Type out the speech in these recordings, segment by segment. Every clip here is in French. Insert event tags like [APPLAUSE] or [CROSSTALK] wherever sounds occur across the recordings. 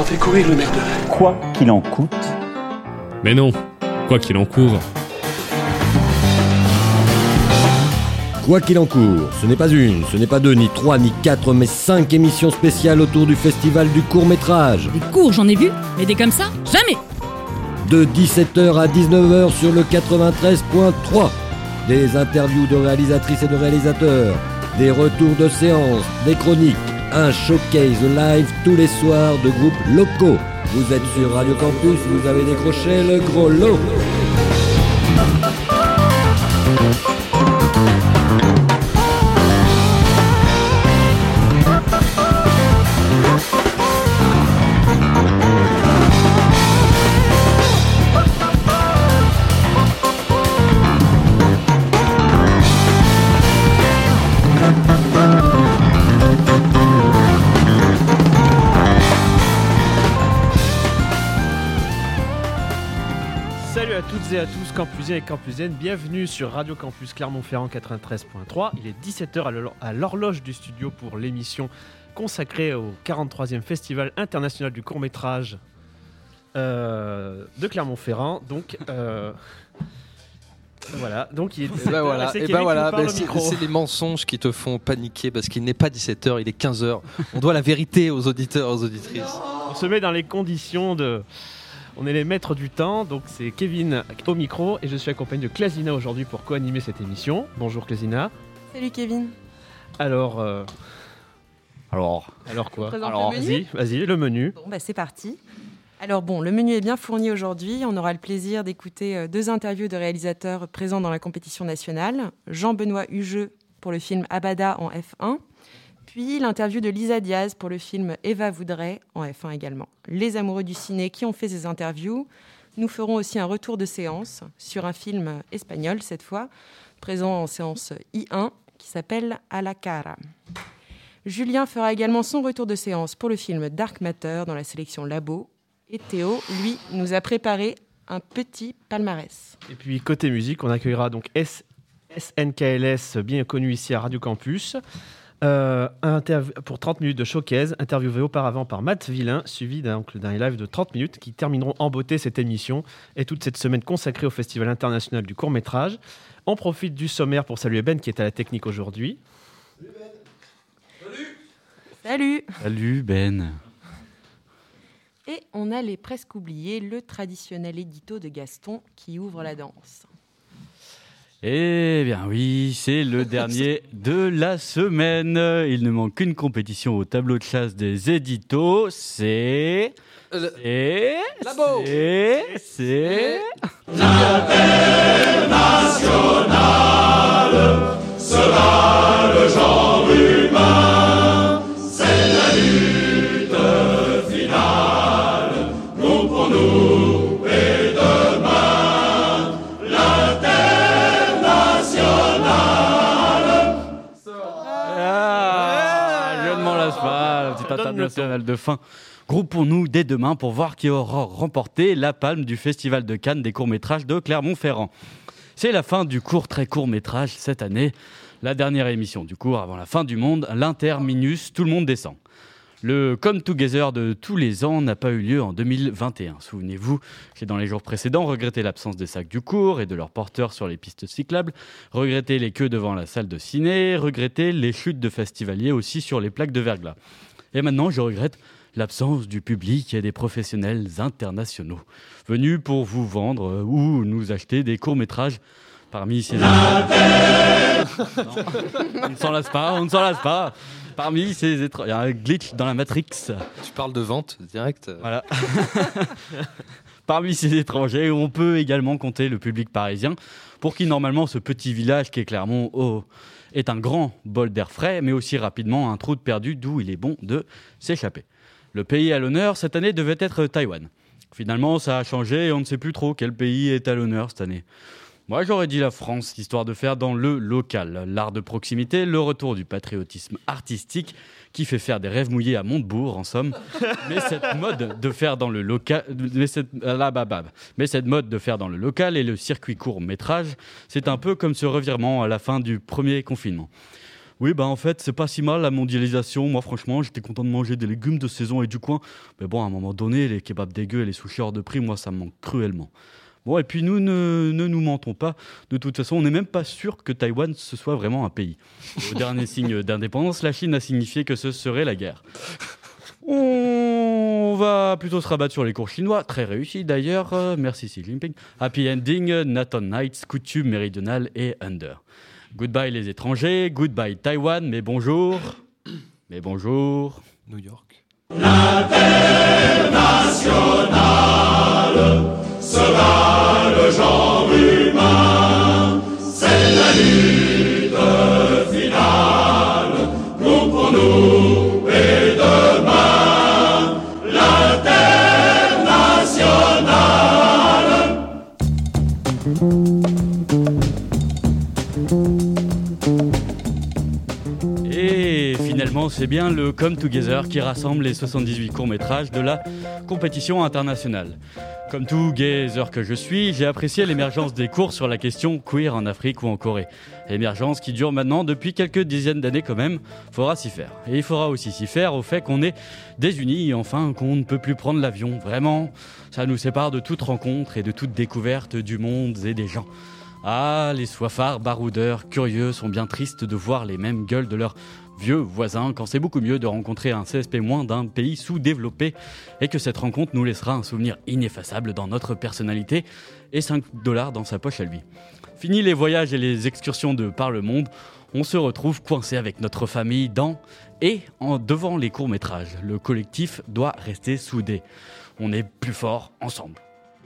s'en fait courir le merde. Quoi qu'il en coûte. Mais non, quoi qu'il en court. Quoi qu'il en court, ce n'est pas une, ce n'est pas deux, ni trois, ni quatre, mais cinq émissions spéciales autour du festival du court métrage. Des cours, j'en ai vu, mais des comme ça, jamais De 17h à 19h sur le 93.3. Des interviews de réalisatrices et de réalisateurs, des retours de séances, des chroniques, un showcase live tous les soirs de groupes locaux. Vous êtes sur Radio Campus, vous avez décroché le gros lot. Campusiens et Campusiennes, bienvenue sur Radio Campus Clermont-Ferrand 93.3. Il est 17h à l'hor- à l'horloge du studio pour l'émission consacrée au 43e Festival international du court-métrage euh, de Clermont-Ferrand. Donc, euh, voilà. Donc, il est Et ben voilà, c'est ben voilà, ben c'est les mensonges qui te font paniquer parce qu'il n'est pas 17h, il est 15h. On doit la vérité aux auditeurs, aux auditrices. On se met dans les conditions de. On est les maîtres du temps, donc c'est Kevin au micro et je suis accompagné de Clasina aujourd'hui pour co-animer cette émission. Bonjour Clasina. Salut Kevin. Alors, euh, Alors, alors quoi Alors, vas-y, vas-y, le menu. Bon, bah, c'est parti. Alors bon, le menu est bien fourni aujourd'hui. On aura le plaisir d'écouter euh, deux interviews de réalisateurs présents dans la compétition nationale. Jean-Benoît Hugeux pour le film Abada en F1. Puis l'interview de Lisa Diaz pour le film Eva voudrait en F1 également. Les amoureux du ciné qui ont fait ces interviews. Nous ferons aussi un retour de séance sur un film espagnol cette fois, présent en séance I1 qui s'appelle A la cara. Julien fera également son retour de séance pour le film Dark Matter dans la sélection Labo. Et Théo, lui, nous a préparé un petit palmarès. Et puis côté musique, on accueillera donc SNKLS, bien connu ici à Radio Campus. Euh, pour 30 minutes de showcase, interviewé auparavant par Matt Villain, suivi d'un live de 30 minutes qui termineront en beauté cette émission et toute cette semaine consacrée au Festival international du court métrage. On profite du sommaire pour saluer Ben qui est à la technique aujourd'hui. Salut salut Ben. Et on allait presque oublier le traditionnel édito de Gaston qui ouvre la danse. Eh bien oui, c'est le [LAUGHS] dernier de la semaine. Il ne manque qu'une compétition au tableau de chasse des éditos. C'est... Euh, C'est... C'est... C'est... Ah, international de fin. Groupons-nous dès demain pour voir qui aura remporté la palme du Festival de Cannes des courts-métrages de Clermont-Ferrand. C'est la fin du court très court-métrage cette année. La dernière émission du cours avant la fin du monde, l'interminus, tout le monde descend. Le Come Together de tous les ans n'a pas eu lieu en 2021. Souvenez-vous, j'ai dans les jours précédents regretté l'absence des sacs du cours et de leurs porteurs sur les pistes cyclables, regretté les queues devant la salle de ciné, regretté les chutes de festivaliers aussi sur les plaques de verglas. Et maintenant, je regrette l'absence du public et des professionnels internationaux venus pour vous vendre euh, ou nous acheter des courts-métrages parmi ces... Non, [LAUGHS] on ne s'en lasse pas, on ne s'en lasse pas. Parmi ces étranges... Il y a un glitch dans la Matrix. Tu parles de vente direct. euh, Voilà. [LAUGHS] Parmi ces étrangers, on peut également compter le public parisien, pour qui normalement ce petit village qui est Clermont oh, est un grand bol d'air frais, mais aussi rapidement un trou de perdu d'où il est bon de s'échapper. Le pays à l'honneur cette année devait être Taïwan. Finalement, ça a changé et on ne sait plus trop quel pays est à l'honneur cette année. Moi, j'aurais dit la France, histoire de faire dans le local. L'art de proximité, le retour du patriotisme artistique qui fait faire des rêves mouillés à Montebourg, en somme. [LAUGHS] Mais cette mode de faire dans le local, mais cette, ah là, bah, bah. mais cette mode de faire dans le local et le circuit court métrage, c'est un peu comme ce revirement à la fin du premier confinement. Oui, bah en fait, c'est pas si mal la mondialisation. Moi, franchement, j'étais content de manger des légumes de saison et du coin. Mais bon, à un moment donné, les kebabs dégueux et les sushis hors de prix, moi, ça me manque cruellement. Bon, et puis nous ne, ne nous mentons pas. De toute façon, on n'est même pas sûr que Taïwan ce soit vraiment un pays. Au dernier [LAUGHS] signe d'indépendance, la Chine a signifié que ce serait la guerre. [LAUGHS] On va plutôt se rabattre sur les cours chinois, très réussis d'ailleurs. Euh, merci Xi Jinping. Happy Ending, Nathan Nights, Coutume Méridionale et Under. Goodbye les étrangers, goodbye Taïwan, mais bonjour. Mais bonjour. New York. Sera le genre humain. C'est la lutte finale, nous pour nous c'est bien le Come Together qui rassemble les 78 courts-métrages de la compétition internationale. Comme tout gazer que je suis, j'ai apprécié l'émergence des cours sur la question queer en Afrique ou en Corée. Émergence qui dure maintenant depuis quelques dizaines d'années quand même, faudra s'y faire. Et il faudra aussi s'y faire au fait qu'on est désunis et enfin qu'on ne peut plus prendre l'avion. Vraiment, ça nous sépare de toute rencontre et de toute découverte du monde et des gens. Ah, les soifards, baroudeurs, curieux sont bien tristes de voir les mêmes gueules de leurs vieux voisins quand c'est beaucoup mieux de rencontrer un CSP- d'un pays sous-développé et que cette rencontre nous laissera un souvenir ineffaçable dans notre personnalité et 5 dollars dans sa poche à lui. Fini les voyages et les excursions de par le monde, on se retrouve coincé avec notre famille dans et en devant les courts-métrages. Le collectif doit rester soudé. On est plus fort ensemble.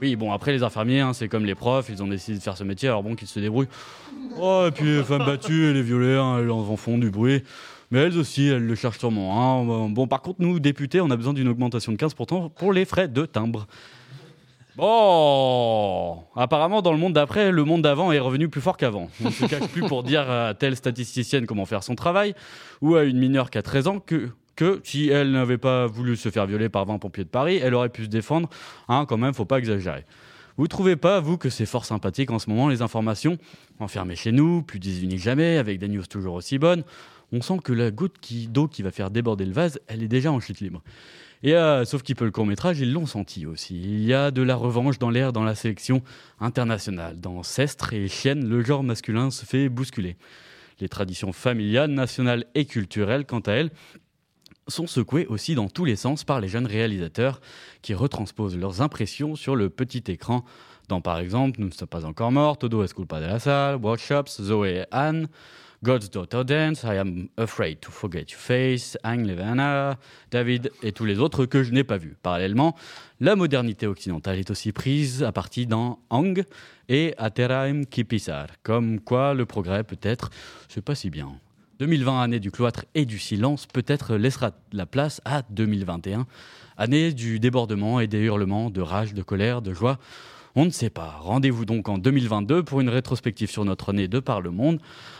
Oui, bon, après les infirmiers, hein, c'est comme les profs, ils ont décidé de faire ce métier, alors bon, qu'ils se débrouillent. Oh, et puis les femmes battues et les violets, hein, elles en font du bruit. Elles aussi, elles le cherchent sûrement. hein. Bon, par contre, nous, députés, on a besoin d'une augmentation de 15% pour les frais de timbre. Bon, apparemment, dans le monde d'après, le monde d'avant est revenu plus fort qu'avant. On ne se cache plus pour dire à telle statisticienne comment faire son travail, ou à une mineure qui a 13 ans que, que si elle n'avait pas voulu se faire violer par 20 pompiers de Paris, elle aurait pu se défendre. Hein, quand même, faut pas exagérer. Vous trouvez pas, vous, que c'est fort sympathique en ce moment, les informations? Enfermées chez nous, plus désunis que jamais, avec des news toujours aussi bonnes. On sent que la goutte d'eau qui va faire déborder le vase, elle est déjà en chute libre. Et euh, sauf qu'il peut le court métrage, ils l'ont senti aussi. Il y a de la revanche dans l'air dans la sélection internationale. Dans Cestre et Chienne, le genre masculin se fait bousculer. Les traditions familiales, nationales et culturelles, quant à elles, sont secouées aussi dans tous les sens par les jeunes réalisateurs qui retransposent leurs impressions sur le petit écran dans par exemple Nous ne sommes pas encore morts, Todo es culpa de la salle, Workshops, Zoé et Anne, God's Daughter Dance, I Am Afraid to Forget Your Face, Ang Levana, David et tous les autres que je n'ai pas vus. Parallèlement, la modernité occidentale est aussi prise à partie dans Ang et Ateraim Kipisar, comme quoi le progrès peut-être c'est pas si bien. 2020, année du cloître et du silence, peut-être laissera la place à 2021, année du débordement et des hurlements, de rage, de colère, de joie. On ne sait pas. Rendez-vous donc en 2022 pour une rétrospective sur notre année de par le monde.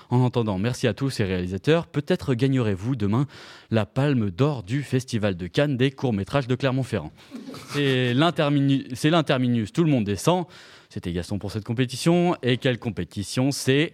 En attendant, merci à tous ces réalisateurs. Peut-être gagnerez-vous demain la palme d'or du Festival de Cannes des courts-métrages de Clermont-Ferrand. C'est l'interminu- c'est l'interminus, tout le monde descend. C'était Gaston pour cette compétition. Et quelle compétition C'est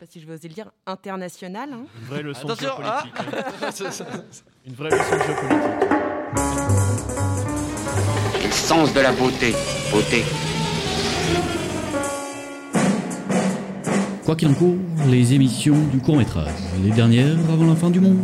pas si je vais oser le dire, international. hein. Une vraie leçon Attention, de géopolitique. [LAUGHS] Une vraie leçon de géopolitique. Le sens de la beauté. Beauté. Quoi qu'il en court, les émissions du court métrage, les dernières avant la fin du monde.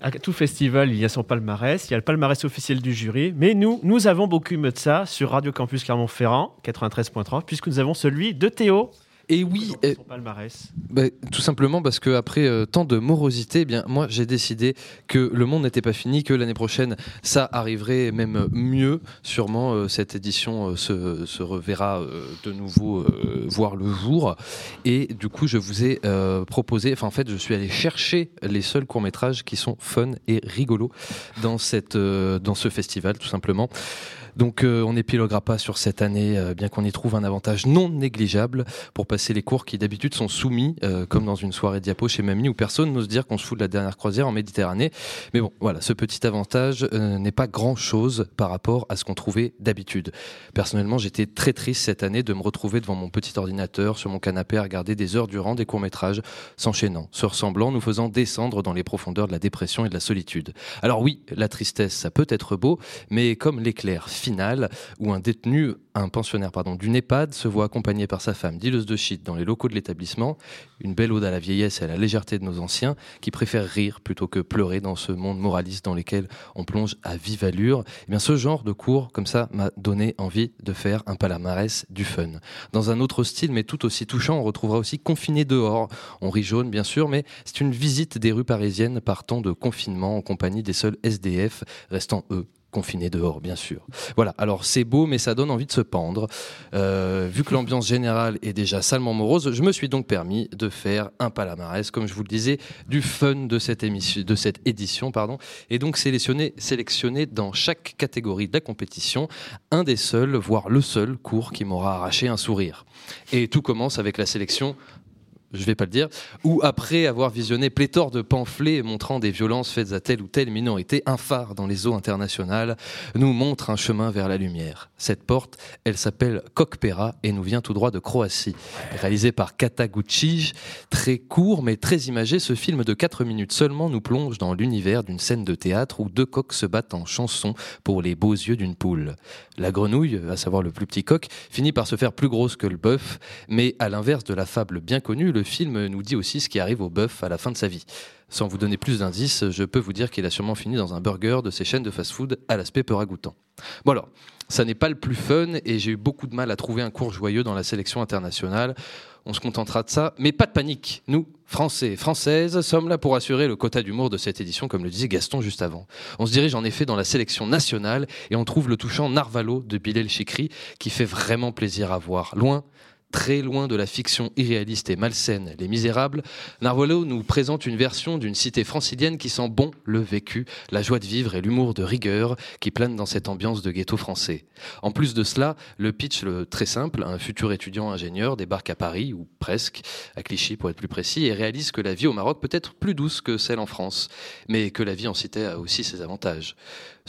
À tout festival, il y a son palmarès, il y a le palmarès officiel du jury, mais nous, nous avons beaucoup de ça sur Radio Campus Clermont-Ferrand, 93.3, puisque nous avons celui de Théo. Et oui, Son euh, palmarès. bah, tout simplement parce que après euh, tant de morosité, eh bien moi j'ai décidé que le monde n'était pas fini, que l'année prochaine ça arriverait même mieux. Sûrement euh, cette édition euh, se, se reverra de nouveau voir le jour. Et du coup je vous ai proposé, enfin en fait je suis allé chercher les seuls courts métrages qui sont fun et rigolos dans cette dans ce festival tout simplement. Donc euh, on n'épiloguera pas sur cette année, euh, bien qu'on y trouve un avantage non négligeable pour passer les cours qui d'habitude sont soumis, euh, comme dans une soirée diapo chez Mamie, où personne n'ose dire qu'on se fout de la dernière croisière en Méditerranée. Mais bon, voilà, ce petit avantage n'est pas grand-chose par rapport à ce qu'on trouvait d'habitude. Personnellement, j'étais très triste cette année de me retrouver devant mon petit ordinateur, sur mon canapé, à regarder des heures durant des courts-métrages s'enchaînant, se ressemblant, nous faisant descendre dans les profondeurs de la dépression et de la solitude. Alors oui, la tristesse, ça peut être beau, mais comme l'éclair final où un détenu, un pensionnaire pardon, d'une EHPAD se voit accompagné par sa femme, dealeuse de shit, dans les locaux de l'établissement, une belle ode à la vieillesse et à la légèreté de nos anciens, qui préfèrent rire plutôt que pleurer dans ce monde moraliste dans lequel on plonge à vive allure. Eh bien, ce genre de cours, comme ça, m'a donné envie de faire un palmarès du fun. Dans un autre style, mais tout aussi touchant, on retrouvera aussi Confiné dehors. On rit jaune, bien sûr, mais c'est une visite des rues parisiennes partant de confinement en compagnie des seuls SDF, restant eux confinés dehors, bien sûr. Voilà, alors c'est beau, mais ça donne envie de se pendre. Euh, vu que l'ambiance générale est déjà salement morose, je me suis donc permis de faire un palmarès, comme je vous le disais, du fun de cette, émission, de cette édition, pardon, et donc sélectionner, sélectionner dans chaque catégorie de la compétition un des seuls, voire le seul cours qui m'aura arraché un sourire. Et tout commence avec la sélection je vais pas le dire, où après avoir visionné pléthore de pamphlets montrant des violences faites à telle ou telle minorité, un phare dans les eaux internationales nous montre un chemin vers la lumière. Cette porte, elle s'appelle Kokpera et nous vient tout droit de Croatie. Réalisé par Kataguchi, très court mais très imagé, ce film de 4 minutes seulement nous plonge dans l'univers d'une scène de théâtre où deux coqs se battent en chanson pour les beaux yeux d'une poule. La grenouille, à savoir le plus petit coq, finit par se faire plus grosse que le bœuf, mais à l'inverse de la fable bien connue, le film nous dit aussi ce qui arrive au bœuf à la fin de sa vie. Sans vous donner plus d'indices, je peux vous dire qu'il a sûrement fini dans un burger de ces chaînes de fast-food à l'aspect peu ragoûtant. Bon alors, ça n'est pas le plus fun et j'ai eu beaucoup de mal à trouver un cours joyeux dans la sélection internationale. On se contentera de ça, mais pas de panique. Nous, Français et Françaises, sommes là pour assurer le quota d'humour de cette édition, comme le disait Gaston juste avant. On se dirige en effet dans la sélection nationale et on trouve le touchant Narvalo de Bilal Chikri qui fait vraiment plaisir à voir. Loin Très loin de la fiction irréaliste et malsaine Les Misérables, Narvalo nous présente une version d'une cité francilienne qui sent bon le vécu, la joie de vivre et l'humour de rigueur qui planent dans cette ambiance de ghetto français. En plus de cela, le pitch le très simple, un futur étudiant ingénieur débarque à Paris, ou presque, à Clichy pour être plus précis, et réalise que la vie au Maroc peut être plus douce que celle en France, mais que la vie en cité a aussi ses avantages.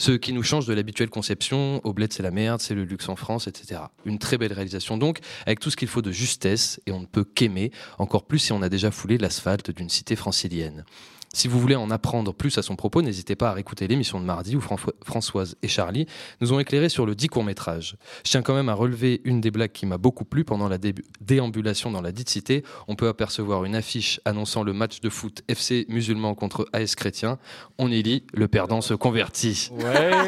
Ce qui nous change de l'habituelle conception, au c'est la merde, c'est le luxe en France, etc. Une très belle réalisation donc, avec tout ce qu'il faut de justesse, et on ne peut qu'aimer, encore plus si on a déjà foulé l'asphalte d'une cité francilienne. Si vous voulez en apprendre plus à son propos, n'hésitez pas à réécouter l'émission de mardi où François- Françoise et Charlie nous ont éclairé sur le dit court-métrage. Je tiens quand même à relever une des blagues qui m'a beaucoup plu pendant la dé- déambulation dans la dite cité. On peut apercevoir une affiche annonçant le match de foot FC musulman contre AS chrétien. On y lit Le perdant se convertit. Ça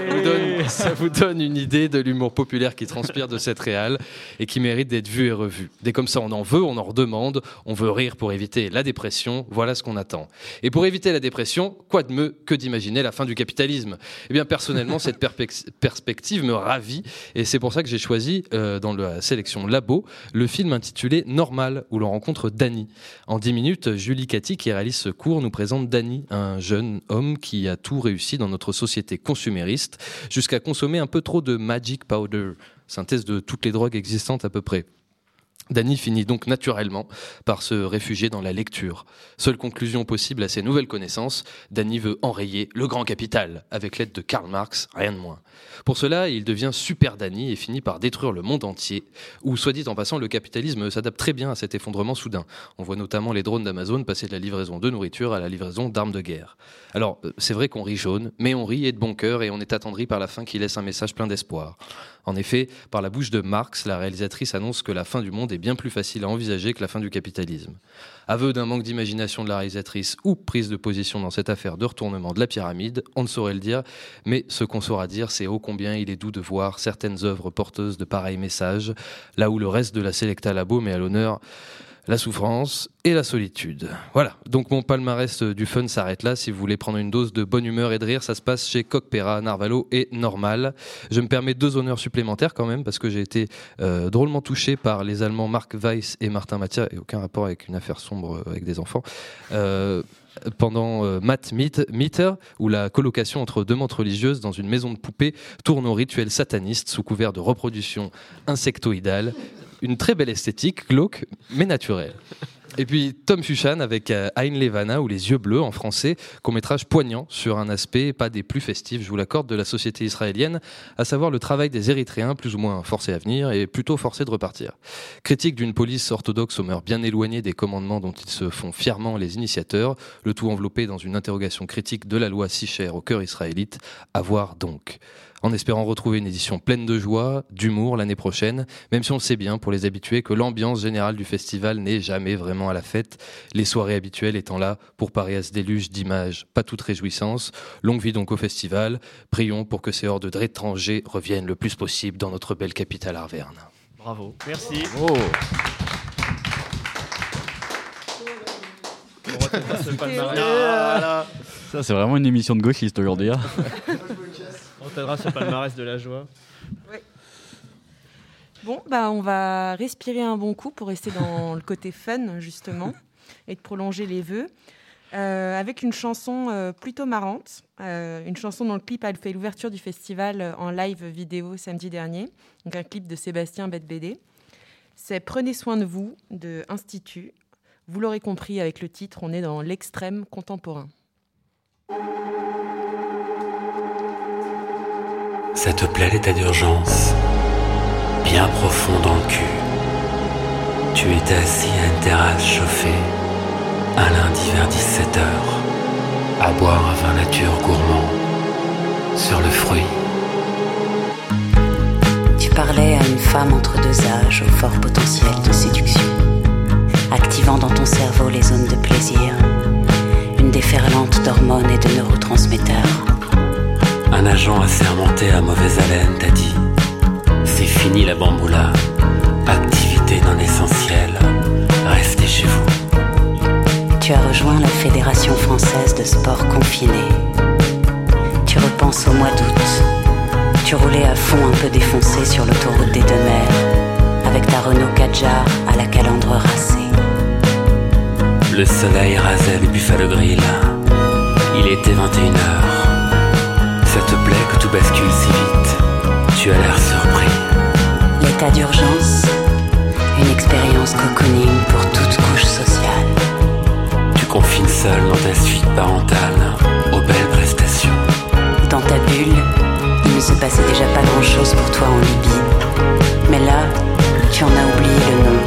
vous donne, ça vous donne une idée de l'humour populaire qui transpire de cette réale et qui mérite d'être vu et revu. Dès comme ça, on en veut, on en redemande, on veut rire pour éviter la dépression. Voilà ce qu'on attend. Et pour éviter la dépression, quoi de mieux que d'imaginer la fin du capitalisme? Eh bien, personnellement, cette [LAUGHS] perspective me ravit et c'est pour ça que j'ai choisi euh, dans la sélection Labo le film intitulé Normal où l'on rencontre Danny. En 10 minutes, Julie Cathy, qui réalise ce cours, nous présente Danny, un jeune homme qui a tout réussi dans notre société consumériste jusqu'à consommer un peu trop de magic powder, synthèse de toutes les drogues existantes à peu près. Danny finit donc naturellement par se réfugier dans la lecture. Seule conclusion possible à ses nouvelles connaissances, Danny veut enrayer le grand capital avec l'aide de Karl Marx, rien de moins. Pour cela, il devient super Danny et finit par détruire le monde entier, où, soit dit en passant, le capitalisme s'adapte très bien à cet effondrement soudain. On voit notamment les drones d'Amazon passer de la livraison de nourriture à la livraison d'armes de guerre. Alors, euh, c'est vrai qu'on rit jaune, mais on rit et de bon cœur et on est attendri par la fin qui laisse un message plein d'espoir. En effet, par la bouche de Marx, la réalisatrice annonce que la fin du monde est bien plus facile à envisager que la fin du capitalisme. Aveu d'un manque d'imagination de la réalisatrice ou prise de position dans cette affaire de retournement de la pyramide, on ne saurait le dire, mais ce qu'on saura dire, c'est ô combien il est doux de voir certaines œuvres porteuses de pareils messages, là où le reste de la Selecta Labo met à l'honneur la souffrance et la solitude. Voilà, donc mon palmarès du fun s'arrête là. Si vous voulez prendre une dose de bonne humeur et de rire, ça se passe chez Coqpera, Narvalo et Normal. Je me permets deux honneurs supplémentaires quand même, parce que j'ai été euh, drôlement touché par les Allemands Marc Weiss et Martin Mathias, et aucun rapport avec une affaire sombre avec des enfants. Euh, pendant euh, Matt Meter, où la colocation entre deux mentes religieuses dans une maison de poupées tourne au rituel sataniste sous couvert de reproduction insectoïdale une très belle esthétique, glauque, mais naturelle. Et puis Tom Fuchan avec euh, Ein Levana ou Les yeux bleus en français, court métrage poignant sur un aspect pas des plus festifs, je vous l'accorde, de la société israélienne, à savoir le travail des Érythréens plus ou moins forcés à venir et plutôt forcés de repartir. Critique d'une police orthodoxe aux mœurs bien éloignées des commandements dont ils se font fièrement les initiateurs, le tout enveloppé dans une interrogation critique de la loi si chère au cœur israélite, à voir donc en espérant retrouver une édition pleine de joie, d'humour l'année prochaine, même si on le sait bien pour les habitués que l'ambiance générale du festival n'est jamais vraiment à la fête, les soirées habituelles étant là pour parer à ce déluge d'images pas toute réjouissance. Longue vie donc au festival, prions pour que ces hordes d'étrangers reviennent le plus possible dans notre belle capitale Arverne. Bravo, merci. Oh. [LAUGHS] Ça, c'est vraiment une émission de gauchiste aujourd'hui. hein. [LAUGHS] On t'aidera ce palmarès de la joie. Bon, bah, on va respirer un bon coup pour rester dans [LAUGHS] le côté fun, justement, et de prolonger les vœux. euh, avec une chanson euh, plutôt marrante, euh, une chanson dont le clip a fait l'ouverture du festival en live vidéo samedi dernier, donc un clip de Sébastien Bête BD. C'est Prenez soin de vous de Institut. Vous l'aurez compris avec le titre, on est dans l'extrême contemporain. Ça te plaît l'état d'urgence? Bien profond dans le cul. Tu étais assis à une terrasse chauffée, un lundi vers 17h, à boire un vin nature gourmand, sur le fruit. Tu parlais à une femme entre deux âges au fort potentiel de séduction, activant dans ton cerveau les zones de plaisir, une déferlante d'hormones et de neurotransmetteurs. Un agent assermenté à mauvaise haleine t'a dit C'est fini la bamboula, activité non essentielle, restez chez vous. Tu as rejoint la Fédération française de sport confiné. Tu repenses au mois d'août. Tu roulais à fond un peu défoncé sur l'autoroute des deux mers, avec ta Renault Kadjar à la calandre racée. Le soleil rasait le Buffalo Grill. Il était 21h. Ça te plaît que tout bascule si vite Tu as l'air surpris. L'état d'urgence, une expérience cocooning pour toute couche sociale. Tu confines seul dans ta suite parentale aux belles prestations. Dans ta bulle, il ne se passait déjà pas grand-chose pour toi en Libye. Mais là, tu en as oublié le nom.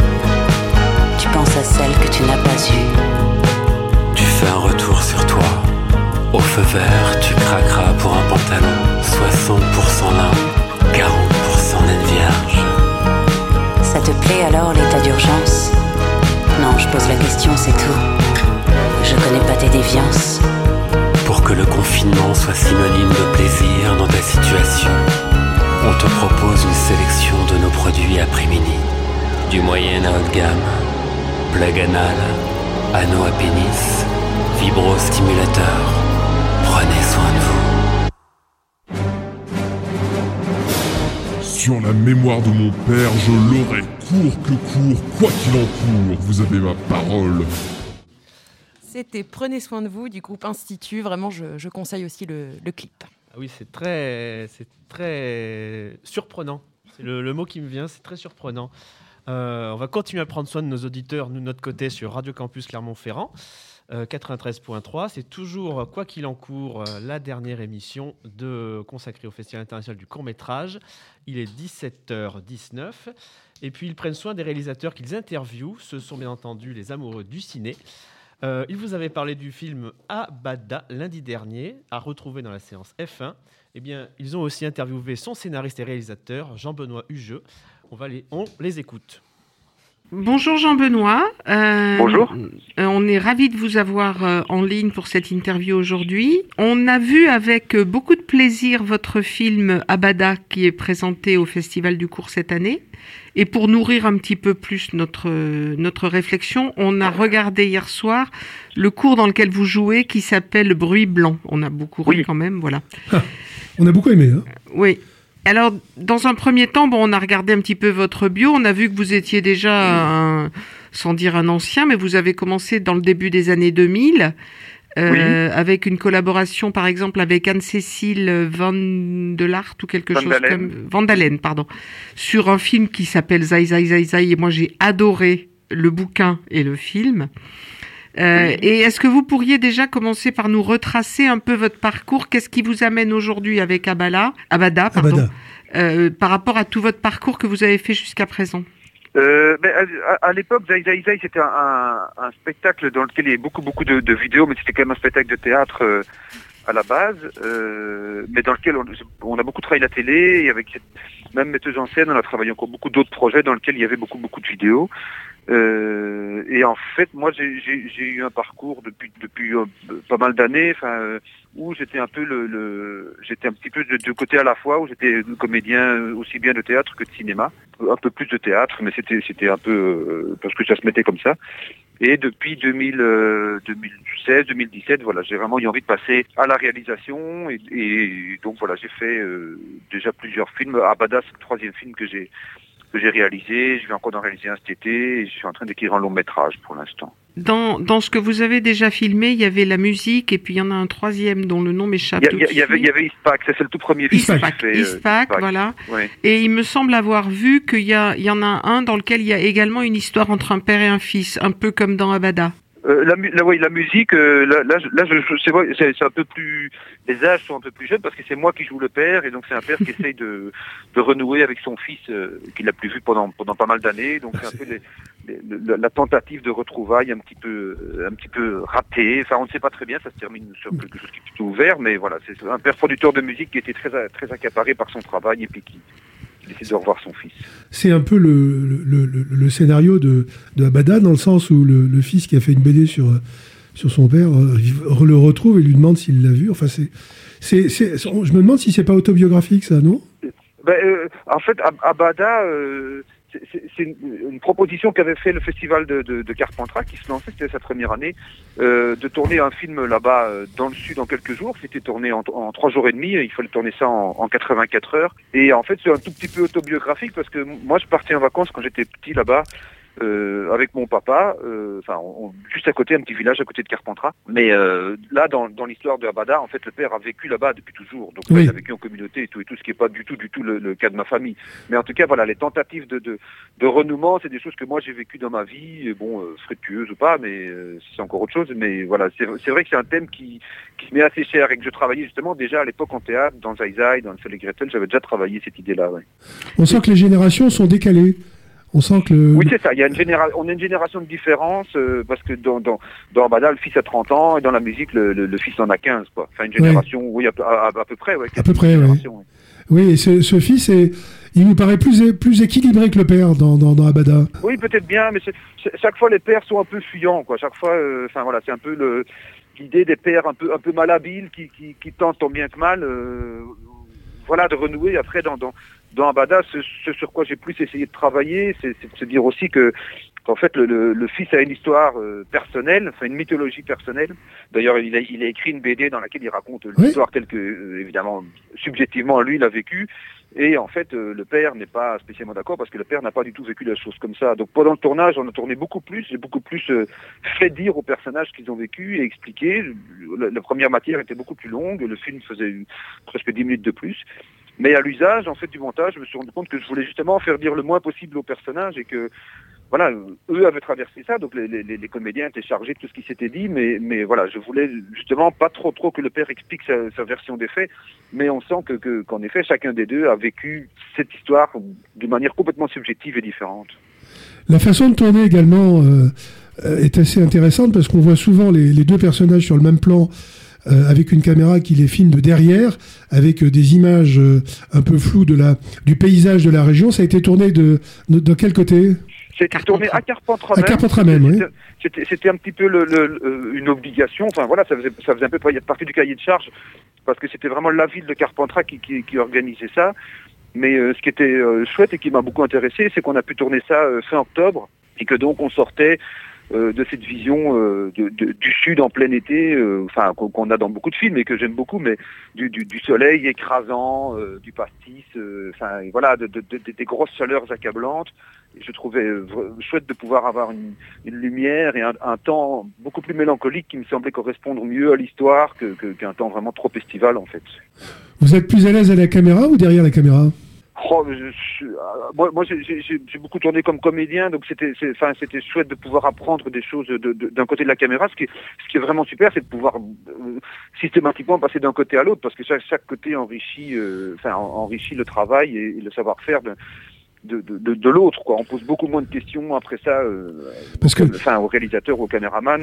Tu penses à celle que tu n'as pas eue. Feu vert, tu craqueras pour un pantalon 60% lin, 40% naine vierge. Ça te plaît alors l'état d'urgence? Non, je pose la question, c'est tout. Je connais pas tes déviances. Pour que le confinement soit synonyme de plaisir dans ta situation, on te propose une sélection de nos produits après-midi. Du moyen à haut de gamme, plug anal, anneau à pénis, vibrostimulateur. Prenez soin de vous. Sur la mémoire de mon père, je l'aurai court que court, quoi qu'il en court. Vous avez ma parole. C'était Prenez soin de vous du groupe Institut. Vraiment, je, je conseille aussi le, le clip. Ah oui, c'est très, c'est très surprenant. C'est le, le mot qui me vient, c'est très surprenant. Euh, on va continuer à prendre soin de nos auditeurs, nous de notre côté, sur Radio Campus Clermont-Ferrand. Euh, 93.3, c'est toujours, quoi qu'il en court, euh, la dernière émission de, consacrée au Festival international du court métrage. Il est 17h19. Et puis ils prennent soin des réalisateurs qu'ils interviewent. Ce sont bien entendu les amoureux du ciné. Euh, ils vous avaient parlé du film Abada lundi dernier, à retrouver dans la séance F1. Eh bien, ils ont aussi interviewé son scénariste et réalisateur, Jean-Benoît Hugeux. On, va les, on les écoute. Bonjour Jean-Benoît. Euh, Bonjour. Euh, on est ravis de vous avoir euh, en ligne pour cette interview aujourd'hui. On a vu avec beaucoup de plaisir votre film Abada qui est présenté au Festival du Cours cette année. Et pour nourrir un petit peu plus notre, notre réflexion, on a regardé hier soir le cours dans lequel vous jouez qui s'appelle Bruit blanc. On a beaucoup ri quand même, voilà. on a beaucoup aimé. Hein oui. Alors, dans un premier temps, bon, on a regardé un petit peu votre bio. On a vu que vous étiez déjà, sans dire un ancien, mais vous avez commencé dans le début des années 2000. Euh, avec une collaboration par exemple avec Anne-Cécile Van de l'Art ou quelque chose comme Vandalen, pardon, sur un film qui s'appelle Zai Zai Zai Zai et moi j'ai adoré le bouquin et le film. Euh, et est-ce que vous pourriez déjà commencer par nous retracer un peu votre parcours? Qu'est-ce qui vous amène aujourd'hui avec Abala, Abada, pardon, Euh, par rapport à tout votre parcours que vous avez fait jusqu'à présent? Euh, ben, à, à l'époque, Zai Zai Zai, c'était un, un, spectacle dans lequel il y avait beaucoup, beaucoup de, de vidéos, mais c'était quand même un spectacle de théâtre euh, à la base, euh, mais dans lequel on, on, a beaucoup travaillé la télé, et avec cette même metteuse en scène, on a travaillé encore beaucoup d'autres projets dans lesquels il y avait beaucoup, beaucoup de vidéos. Euh, et en fait, moi, j'ai eu un parcours depuis depuis euh, pas mal d'années, euh, où j'étais un peu le, le j'étais un petit peu de deux côtés à la fois, où j'étais comédien aussi bien de théâtre que de cinéma, un peu plus de théâtre, mais c'était c'était un peu parce que ça se mettait comme ça. Et depuis 2000, 2016, 2017, voilà, j'ai vraiment eu envie de passer à la réalisation, et, et donc voilà, j'ai fait déjà plusieurs films. Abada, c'est le troisième film que j'ai que j'ai réalisé. Je vais encore en réaliser un cet été et je suis en train d'écrire un long métrage pour l'instant. Dans, dans ce que vous avez déjà filmé, il y avait la musique et puis il y en a un troisième dont le nom m'échappe. Il y, avait, il y avait Ispac, c'est le tout premier film. Ispac, fait, Ispac, euh, voilà. Et il me semble avoir vu qu'il y, il y en a un dans lequel il y a également une histoire entre un père et un fils, un peu comme dans Abada. Euh, la, la, ouais, la musique, euh, là, là, là je, c'est, c'est un peu plus, les âges sont un peu plus jeunes parce que c'est moi qui joue le père et donc c'est un père qui [LAUGHS] essaye de, de renouer avec son fils euh, qu'il n'a plus vu pendant pendant pas mal d'années. Donc c'est un peu les, les, la, tentative de retrouvailles un petit peu un petit peu ratée. Enfin, on ne sait pas très bien. Ça se termine sur quelque chose qui est plutôt ouvert, mais voilà, c'est un père producteur de musique qui était très très accaparé par son travail et puis qui il de revoir son fils. C'est un peu le, le, le, scénario de, de, Abada, dans le sens où le, fils qui a fait une BD sur, sur son père euh, le retrouve et lui demande s'il l'a vu. Enfin, c'est, c'est, je me demande si c'est pas autobiographique, ça, non? Ben, euh, En fait, Abada, euh, c'est une, proposition qu'avait fait le festival de, de, Carpentras qui se lançait, c'était sa première année, euh, de tourner un film là-bas euh, dans le sud en quelques jours. C'était tourné en, trois jours et demi. Il fallait tourner ça en, en 84 heures. Et en fait, c'est un tout petit peu autobiographique parce que moi, je partais en vacances quand j'étais petit là-bas euh, avec mon papa, euh, enfin juste à côté, un petit village à côté de Carpentras. Mais euh, là, dans, dans l'histoire de Abada, en fait, le père a vécu là-bas depuis toujours. Donc il a vécu en communauté et tout, et tout ce qui n'est pas du tout, du tout le, cas de ma famille. Mais en tout cas, voilà, les tentatives de, de, de renouement, c'est des choses que moi j'ai vécues dans ma vie, et bon, euh, fructueuses ou pas, mais euh, c'est encore autre chose. Mais voilà, c'est vrai que c'est un thème qui, qui m'est assez cher et que je travaillais justement déjà à l'époque en théâtre, dans Zai Zai, dans le Gretel, j'avais déjà travaillé cette idée-là. Ouais. On sent que les générations sont décalées. On sent que le... Oui, c'est ça. Il y a une génération, on a une génération de différence euh, parce que dans dans dans Abada, le fils a 30 ans et dans la musique, le, le, fils en a 15, quoi. Enfin, une génération, oui, à, à, peu près, ouais. À peu près, oui. Oui, et ce, ce fils est, il nous paraît plus plus équilibré que le père dans dans, dans Abada. Oui, peut-être bien, mais chaque fois les pères sont un peu fuyants, quoi. Chaque fois, euh, enfin voilà, c'est un peu le l'idée des pères un peu un peu malhabiles qui qui, qui tentent tant bien que mal. Euh, voilà, de renouer après dans, dans, dans Abada, ce, ce sur quoi j'ai plus essayé de travailler, c'est de se dire aussi que qu'en fait le, le, fils a une histoire euh, personnelle, enfin une mythologie personnelle. D'ailleurs, il a, il a écrit une BD dans laquelle il raconte l'histoire telle que, euh, évidemment, subjectivement, lui, il a vécu. Et en fait, euh, le père n'est pas spécialement d'accord parce que le père n'a pas du tout vécu la chose comme ça. Donc pendant le tournage, on a tourné beaucoup plus, j'ai beaucoup plus fait dire aux personnages qu'ils ont vécu et expliqué. La, première matière était beaucoup plus longue, le film faisait presque 10 minutes de plus. Mais à l'usage, en fait, du montage, je me suis rendu compte que je voulais justement faire dire le moins possible aux personnages et que, voilà, eux avaient traversé ça, donc les, comédiens étaient chargés de tout ce qui s'était dit, mais, voilà, je voulais justement pas trop trop que le père explique sa, version des faits, mais on sent que qu'en effet, chacun des deux a vécu cette histoire d'une manière complètement subjective et différente. La façon de tourner également euh, est assez intéressante parce qu'on voit souvent les, deux personnages sur le même plan euh, avec une caméra qui les filme de derrière, avec euh, des images euh, un peu floues de la, du paysage de la région. Ça a été tourné de, quel côté? C'était tourné à Carpentras À même. Carpentras même, oui. C'était un petit peu le- le- une obligation. Enfin voilà, ça faisait, ça faisait un peu partie du cahier de charge parce que c'était vraiment la ville de Carpentras qui, qui, qui organisait ça. Mais euh, ce qui était euh, chouette et qui m'a beaucoup intéressé, c'est qu'on a pu tourner ça euh, fin octobre et que donc on sortait euh, de cette vision euh, du sud en plein été, euh, enfin qu'on a dans beaucoup de films et que j'aime beaucoup, mais du, du- du soleil écrasant, euh, du pastis, enfin voilà, de, de- de- des grosses chaleurs accablantes. Je trouvais chouette de pouvoir avoir une, une lumière et un, un temps beaucoup plus mélancolique qui me semblait correspondre mieux à l'histoire que- que- qu'un temps vraiment trop estival en fait. Vous êtes plus à l'aise à la caméra ou derrière la caméra? Oh, je- je- euh, moi, moi j'ai- beaucoup tourné comme comédien, donc c'était, enfin, c'était chouette de pouvoir apprendre des choses de- de- d'un côté de la caméra. Ce qui, est, ce qui est vraiment super, c'est de pouvoir euh, systématiquement passer d'un côté à l'autre, parce que chaque, chaque côté enrichit, euh, enfin, en- enrichit le travail et, et le savoir-faire de, de, de, l'autre. Quoi, on pose beaucoup moins de questions après ça, euh, Parce que- enfin, au réalisateur, au caméraman,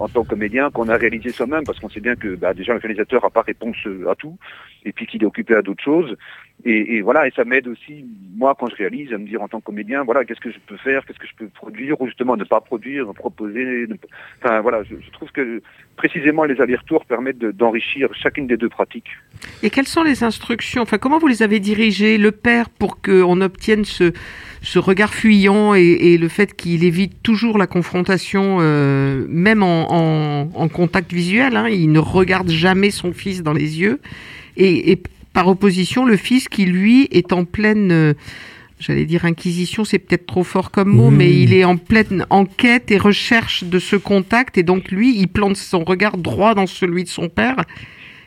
en tant que comédien, qu'on a réalisé soi-même, parce qu'on sait bien que bah, déjà le réalisateur n'a pas réponse euh, à tout, et puis qu'il est occupé à d'autres choses. Et, et voilà, et ça m'aide aussi, moi, quand je réalise, à me dire en tant que comédien, voilà, qu'est-ce que je peux faire, qu'est-ce que je peux produire, ou justement ne pas produire, proposer. Enfin voilà, je, trouve que précisément les allers-retours permettent de- d'enrichir chacune des deux pratiques. Et quelles sont les instructions Enfin, comment vous les avez dirigées, le père, pour qu'on obtienne ce, ce regard fuyant et, et le fait qu'il évite toujours la confrontation, euh, même en, en- en contact visuel. hein, il ne regarde jamais son fils dans les yeux. Et, et par opposition, le fils qui, lui, est en pleine... euh, J'allais dire inquisition, c'est peut-être trop fort comme mot, Oui. mais il est en pleine enquête et recherche de ce contact, et donc lui, il plante son regard droit dans celui de son père,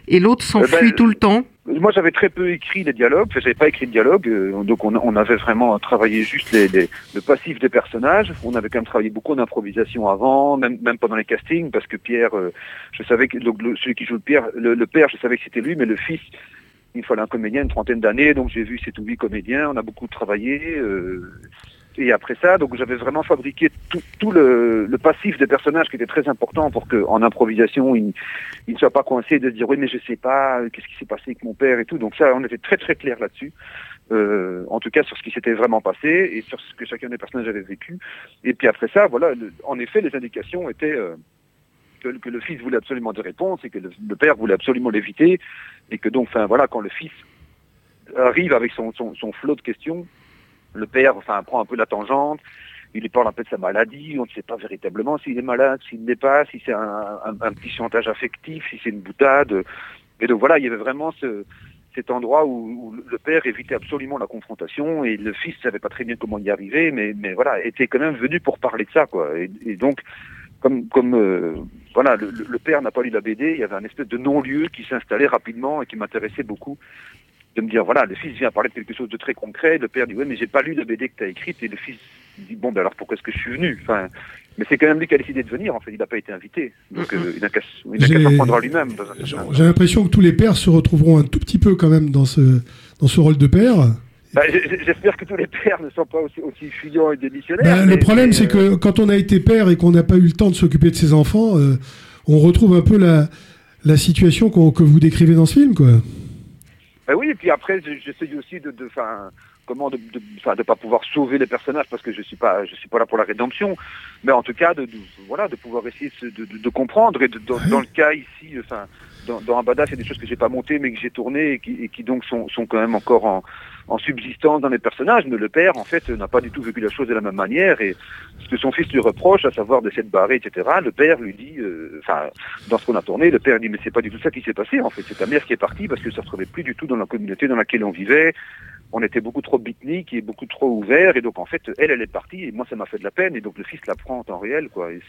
et l'autre s'enfuit Euh, ben, tout le temps. Moi, j'avais très peu écrit les dialogues. Enfin, j'avais pas écrit de dialogue, euh, donc on, on avait vraiment travaillé juste les, les- le passif des personnages. On avait quand même travaillé beaucoup en improvisation avant, même, même pendant les castings, parce que Pierre, euh, je savais que donc, le- celui qui joue le père, le, le père, je savais que c'était lui, mais le fils, il fallait un comédien, une trentaine d'années, donc j'ai vu ces huit comédiens. On a beaucoup travaillé. euh, et après ça, donc j'avais vraiment fabriqué tout, tout le, le passif des personnages qui était très important pour que, en improvisation, ils, ils ne soient pas coincés de se dire oui mais je sais pas euh, qu'est-ce qui s'est passé avec mon père et tout. Donc ça, on était très très clair là-dessus. Euh, en tout cas sur ce qui s'était vraiment passé et sur ce que chacun des personnages avait vécu. Et puis après ça, voilà, en effet, les indications étaient euh, que, le fils voulait absolument des réponses et que le, père voulait absolument l'éviter et que donc, enfin voilà, quand le fils arrive avec son, son, flot de questions, le père, enfin, prend un peu la tangente. Il parle un peu de sa maladie, on ne sait pas véritablement s'il est malade, s'il ne l'est pas, si c'est un, petit chantage affectif, si c'est une boutade. Et donc voilà, il y avait vraiment ce, cet endroit où, le père évitait absolument la confrontation et le fils savait pas très bien comment y arriver, mais, mais voilà, était quand même venu pour parler de ça, quoi. Et donc, comme, comme euh, voilà, le, père n'a pas lu la BD, il y avait un espèce de non-lieu qui s'installait rapidement et qui m'intéressait beaucoup. De me dire voilà le fils vient parler de quelque chose de très concret le père dit ouais mais j'ai pas lu la BD que tu as écrite et le fils dit bon ben alors pourquoi est-ce que je suis venu? Enfin mais c'est quand même lui qui a décidé de venir en fait il n'a pas été invité. Donc euh, il n'a qu'à il n'a qu'à s'apprendre à lui-même. J'ai l'impression que tous les pères se retrouveront un tout petit peu quand même dans ce, dans ce rôle de père. Bah, j'espère que tous les pères ne sont pas aussi, aussi fuyants et démissionnaires Ben, mais- le problème, c'est euh, que quand on a été père et qu'on n'a pas eu le temps de s'occuper de ses enfants, euh, on retrouve un peu la, la situation que vous décrivez dans ce film, quoi. Ben oui, et puis après, j'essaye aussi de, de, comment, de, de, de pas pouvoir sauver les personnages parce que je suis pas, je suis pas là pour la rédemption, mais en tout cas, de, de- voilà, de pouvoir essayer de, comprendre et dans le cas ici, enfin, dans, dans Abada, c'est des choses que j'ai pas montées mais que j'ai tournées et qui, et qui donc sont, sont quand même encore en, en subsistance dans les personnages. Mais le père, en fait, n'a pas du tout vécu la chose de la même manière et ce que son fils lui reproche, à savoir de s'être barré, etc. Le père lui dit, euh, enfin, dans ce qu'on a tourné, le père dit mais c'est pas du tout ça qui s'est passé. En fait, c'est ta mère qui est partie parce que ça se trouvait plus du tout dans la communauté dans laquelle on vivait. On était beaucoup trop bitnique et beaucoup trop ouvert et donc en fait elle elle est partie et moi ça m'a fait de la peine et donc le fils la prend en temps réel quoi. Et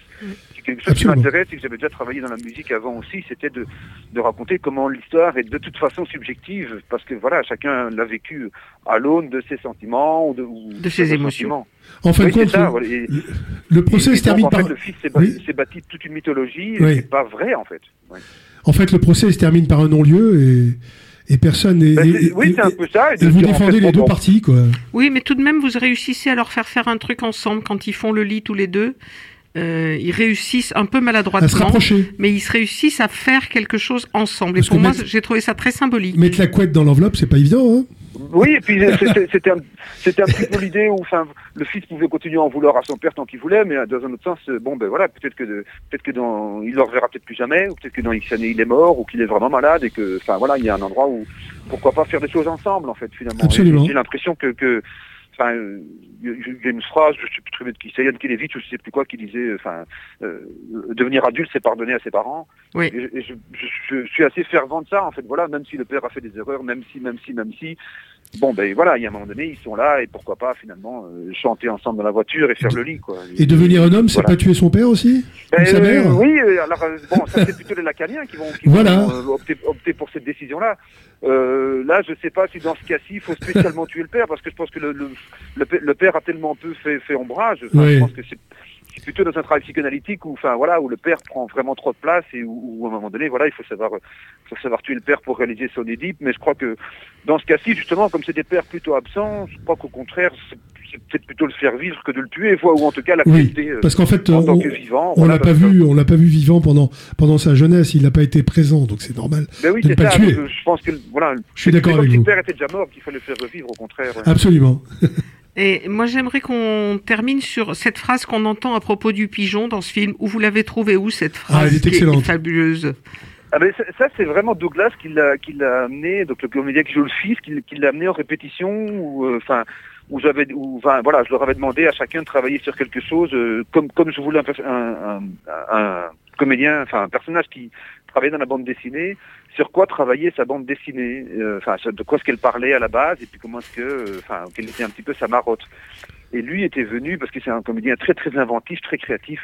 c'est quelque chose Absolument. qui m'intéresse et que j'avais déjà travaillé dans la musique avant aussi, c'était de, de raconter comment l'histoire est de toute façon subjective parce que voilà chacun l'a vécu à l'aune de ses sentiments ou de, ou De ses émotions. En fin Oui, de compte, c'est ça, le- voilà. Et- Le procès et se donc, termine en par. fait, le fils s'est Oui. bâti toute une mythologie Oui. et c'est pas vrai en fait. Ouais. En fait, le procès se termine par un non-lieu et, et personne n'est. Bah, et- oui, c'est un peu ça. Et, vous défendez les deux bon, parties, quoi. Oui, mais tout de même, vous réussissez à leur faire faire un truc ensemble quand ils font le lit tous les deux. Euh, ils réussissent un peu À se maladroitement, rapprocher. mais ils se réussissent à faire quelque chose ensemble. Et pour moi, mettre- j'ai trouvé ça très symbolique. Mettre la couette dans l'enveloppe, c'est pas évident, hein. Oui, et puis c'était un, c'était un petit peu l'idée où, enfin, le fils pouvait continuer à en vouloir à son père tant qu'il voulait, mais dans un autre sens, euh, bon, ben voilà, peut-être que, peut-être que dans, il le reverra peut-être plus jamais, ou peut-être que dans X années il est mort, ou qu'il est vraiment malade, et que, enfin voilà, il y a un endroit où, pourquoi pas faire des choses ensemble, en fait, finalement. J'ai l'impression que, que, enfin, euh, il y a une phrase, je sais plus très bien de qui c'est, Yann Kelevitch, ou je sais plus quoi, qui disait, euh, enfin, euh, devenir adulte, c'est pardonner à ses parents. Oui. Et, je- je suis assez fervent de ça, en fait, voilà, même si le père a fait des erreurs, même si, même si, même si, bon, ben voilà, il y a un moment donné, ils sont là, et pourquoi pas, finalement, euh, chanter ensemble dans la voiture et faire le lit, quoi. Et devenir un homme, c'est Voilà. pas tuer son père aussi Ben, Ou sa euh, mère oui, euh, alors euh, bon, ça c'est plutôt les Lacaniens qui vont, qui Voilà. vont, euh, opter, opter pour cette décision-là. Euh, là, je sais pas si dans ce cas-ci, il faut spécialement [LAUGHS] tuer le père, parce que je pense que le, le, le, père- le père a tellement peu fait, fait ombrage. Enfin, Oui. Je pense que c'est c'est plutôt dans un travail psychanalytique où, enfin voilà, où le père prend vraiment trop de place et où, où, à un moment donné, voilà, il faut savoir, faut savoir tuer le père pour réaliser son Édipe. Mais je crois que dans ce cas-ci, justement, comme c'est des pères plutôt absents, je crois qu'au contraire, c'est peut-être plutôt le faire vivre que de le tuer, ou en tout cas Oui, l'accepter. euh, parce qu'en fait, en tant on, que vivant. on voilà, l'a pas que- vu, on l'a pas vu vivant pendant pendant sa jeunesse. Il n'a pas été présent, donc c'est normal Ben oui, de ne c'est pas ça. le tuer. Je pense que voilà. Je suis d'accord avec vous. Le père était déjà mort, qu'il fallait le faire revivre, au contraire. Absolument. [LAUGHS] Et moi, j'aimerais qu'on termine sur cette phrase qu'on entend à propos du pigeon dans ce film. Où vous l'avez trouvée où cette phrase Ah, elle est qui excellente. fabuleuse Ah ben, ça, c'est vraiment Douglas qui l'a qui l'a amené, donc le comédien qui joue le fils, qui, qui l'a amené en répétition, où euh, enfin où j'avais, où, enfin voilà, je leur avais demandé à chacun de travailler sur quelque chose, euh, comme comme je voulais un, un, un comédien, enfin un personnage qui travaillait dans la bande dessinée, sur quoi travailler sa bande dessinée, euh, enfin de quoi est-ce qu'elle parlait à la base, et puis comment est-ce que, euh, enfin quelle était un petit peu sa marotte. Et lui était venu parce que c'est un comédien très très inventif, très créatif,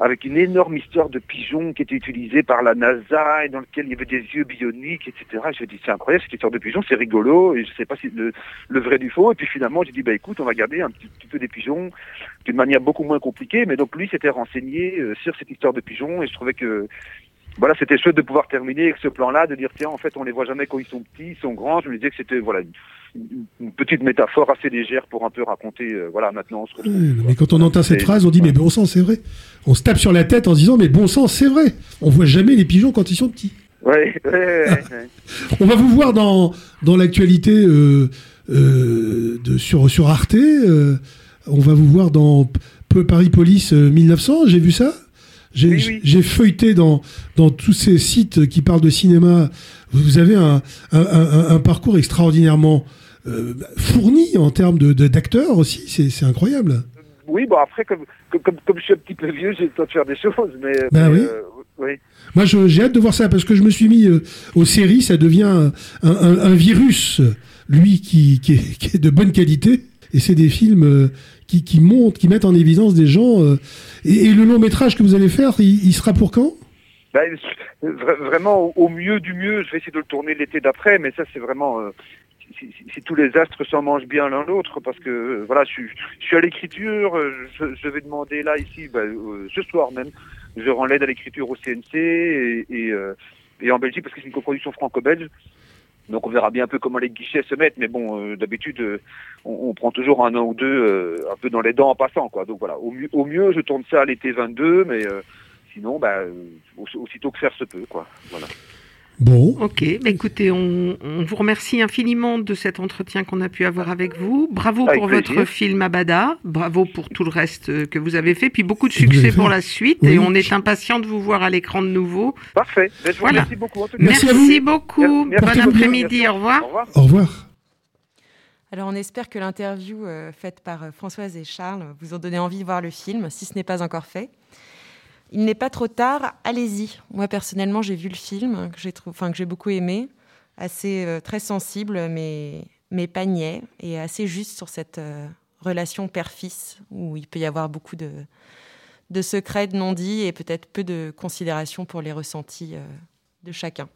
avec une énorme histoire de pigeons qui était utilisée par la NASA et dans lequel il y avait des yeux bioniques, etc. Je dis c'est incroyable cette histoire de pigeons, c'est rigolo et je sais pas si le, le vrai du faux. Et puis finalement j'ai dit bah écoute on va garder un petit, petit peu des pigeons d'une manière beaucoup moins compliquée. Mais donc lui s'était renseigné euh, sur cette histoire de pigeons et je trouvais que voilà, c'était chouette de pouvoir terminer avec ce plan-là, de dire tiens, en fait, on les voit jamais quand ils sont petits, ils sont grands. Je me disais que c'était voilà une, une petite métaphore assez légère pour un peu raconter. euh, voilà, maintenant se retrouve. Ouais, mais quand on entend cette Et- phrase, on dit mais bon sang, c'est vrai. On se tape sur la tête en se disant mais bon sang, c'est vrai. On voit jamais les pigeons quand ils sont petits. Ouais, ouais, ouais, ouais. [LAUGHS] On va vous voir dans, dans l'actualité euh, euh, de, sur, sur Arte. on va vous voir dans Paris Police euh, 1900. J'ai vu ça? J'ai Oui, feuilleté dans, dans tous ces sites qui parlent de cinéma. Vous avez un, un, un- un parcours extraordinairement euh, fourni en termes de- de- d'acteurs aussi. C'est c'est incroyable. Oui, bon après, comme, comme, comme, je suis un petit peu vieux, j'ai le temps de faire des choses, mais... Ben mais, oui. euh, oui. Moi, j'ai hâte de voir ça parce que je me suis mis euh, aux séries. Ça devient un, un- un virus, lui, qui, qui, est, qui est de bonne qualité. Et c'est des films euh, qui, qui montrent, qui mettent en évidence des gens. euh, et, le long métrage que vous allez faire, il, sera pour quand? Ben, vra- vraiment, au, mieux du mieux, je vais essayer de le tourner l'été d'après, mais ça, c'est vraiment... euh, si, tous les astres s'en mangent bien l'un l'autre, parce que euh, voilà, je, suis- à l'écriture, je, vais demander là, ici, ben, ce soir même, je rends l'aide à l'écriture au CNC et, et en Belgique, parce que c'est une coproduction franco-belge. Donc on verra bien un peu comment les guichets se mettent, mais bon, euh, d'habitude, euh, on, prend toujours un an ou deux euh, un peu dans les dents en passant, quoi. Donc voilà, au mieux, je tourne ça à l'été 22, mais sinon, bah, aussi- aussitôt que faire se peut, quoi. Voilà. Bon. Ok, bah écoutez, on, on vous remercie infiniment de cet entretien qu'on a pu avoir avec vous. Bravo Avec pour plaisir. votre film Abada, bravo pour tout le reste euh, que vous avez fait, puis beaucoup de succès pour la suite. Oui. Et on est impatient de vous voir à l'écran de nouveau. Parfait. Je vous Voilà. remercie beaucoup, en tout cas. Merci beaucoup. Merci. Bon après-midi. Au revoir. Au revoir. Au revoir. Alors on espère que l'interview euh, faite par euh, Françoise et Charles vous a donné envie de voir le film, si ce n'est pas encore fait. Il n'est pas trop tard, allez-y. Moi personnellement, j'ai vu le film que j'ai trou- enfin, que j'ai beaucoup aimé, assez euh, très sensible, mais mais pas niais et assez juste sur cette euh, relation père-fils où il peut y avoir beaucoup de de secrets de non-dits et peut-être peu de considération pour les ressentis euh, de chacun.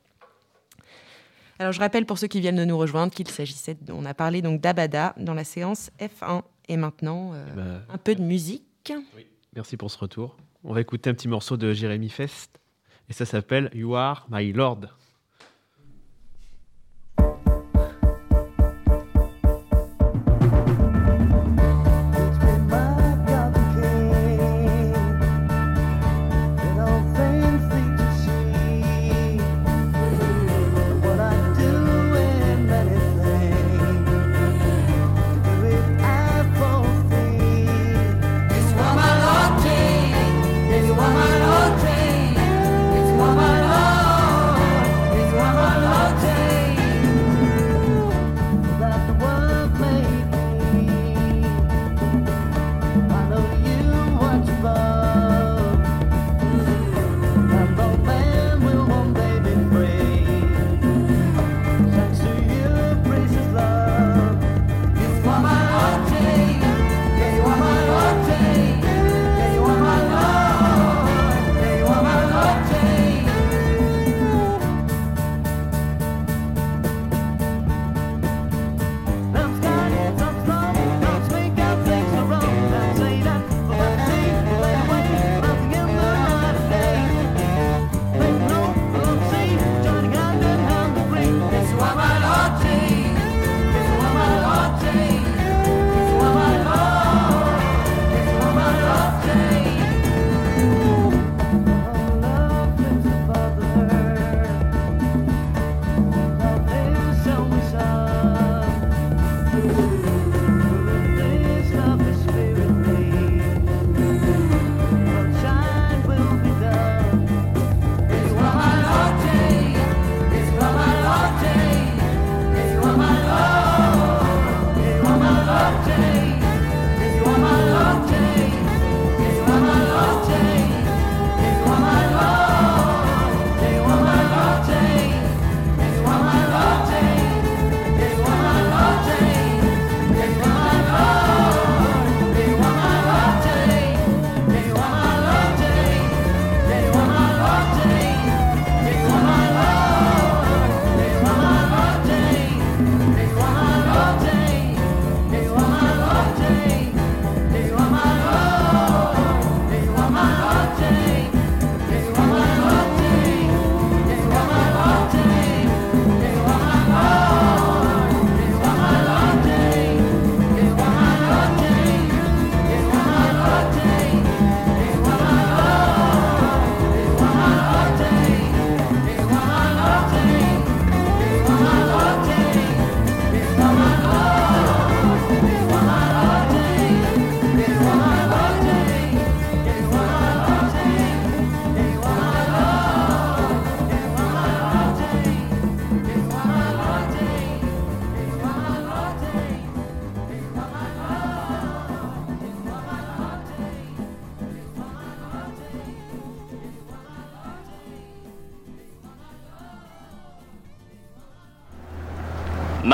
Alors je rappelle pour ceux qui viennent de nous rejoindre qu'il s'agissait, de- on a parlé donc d'Abada dans la séance F1 et maintenant euh, Bah, un peu de musique. Merci pour ce retour. On va écouter un petit morceau de Jérémy Fest. Et ça s'appelle You Are My Lord.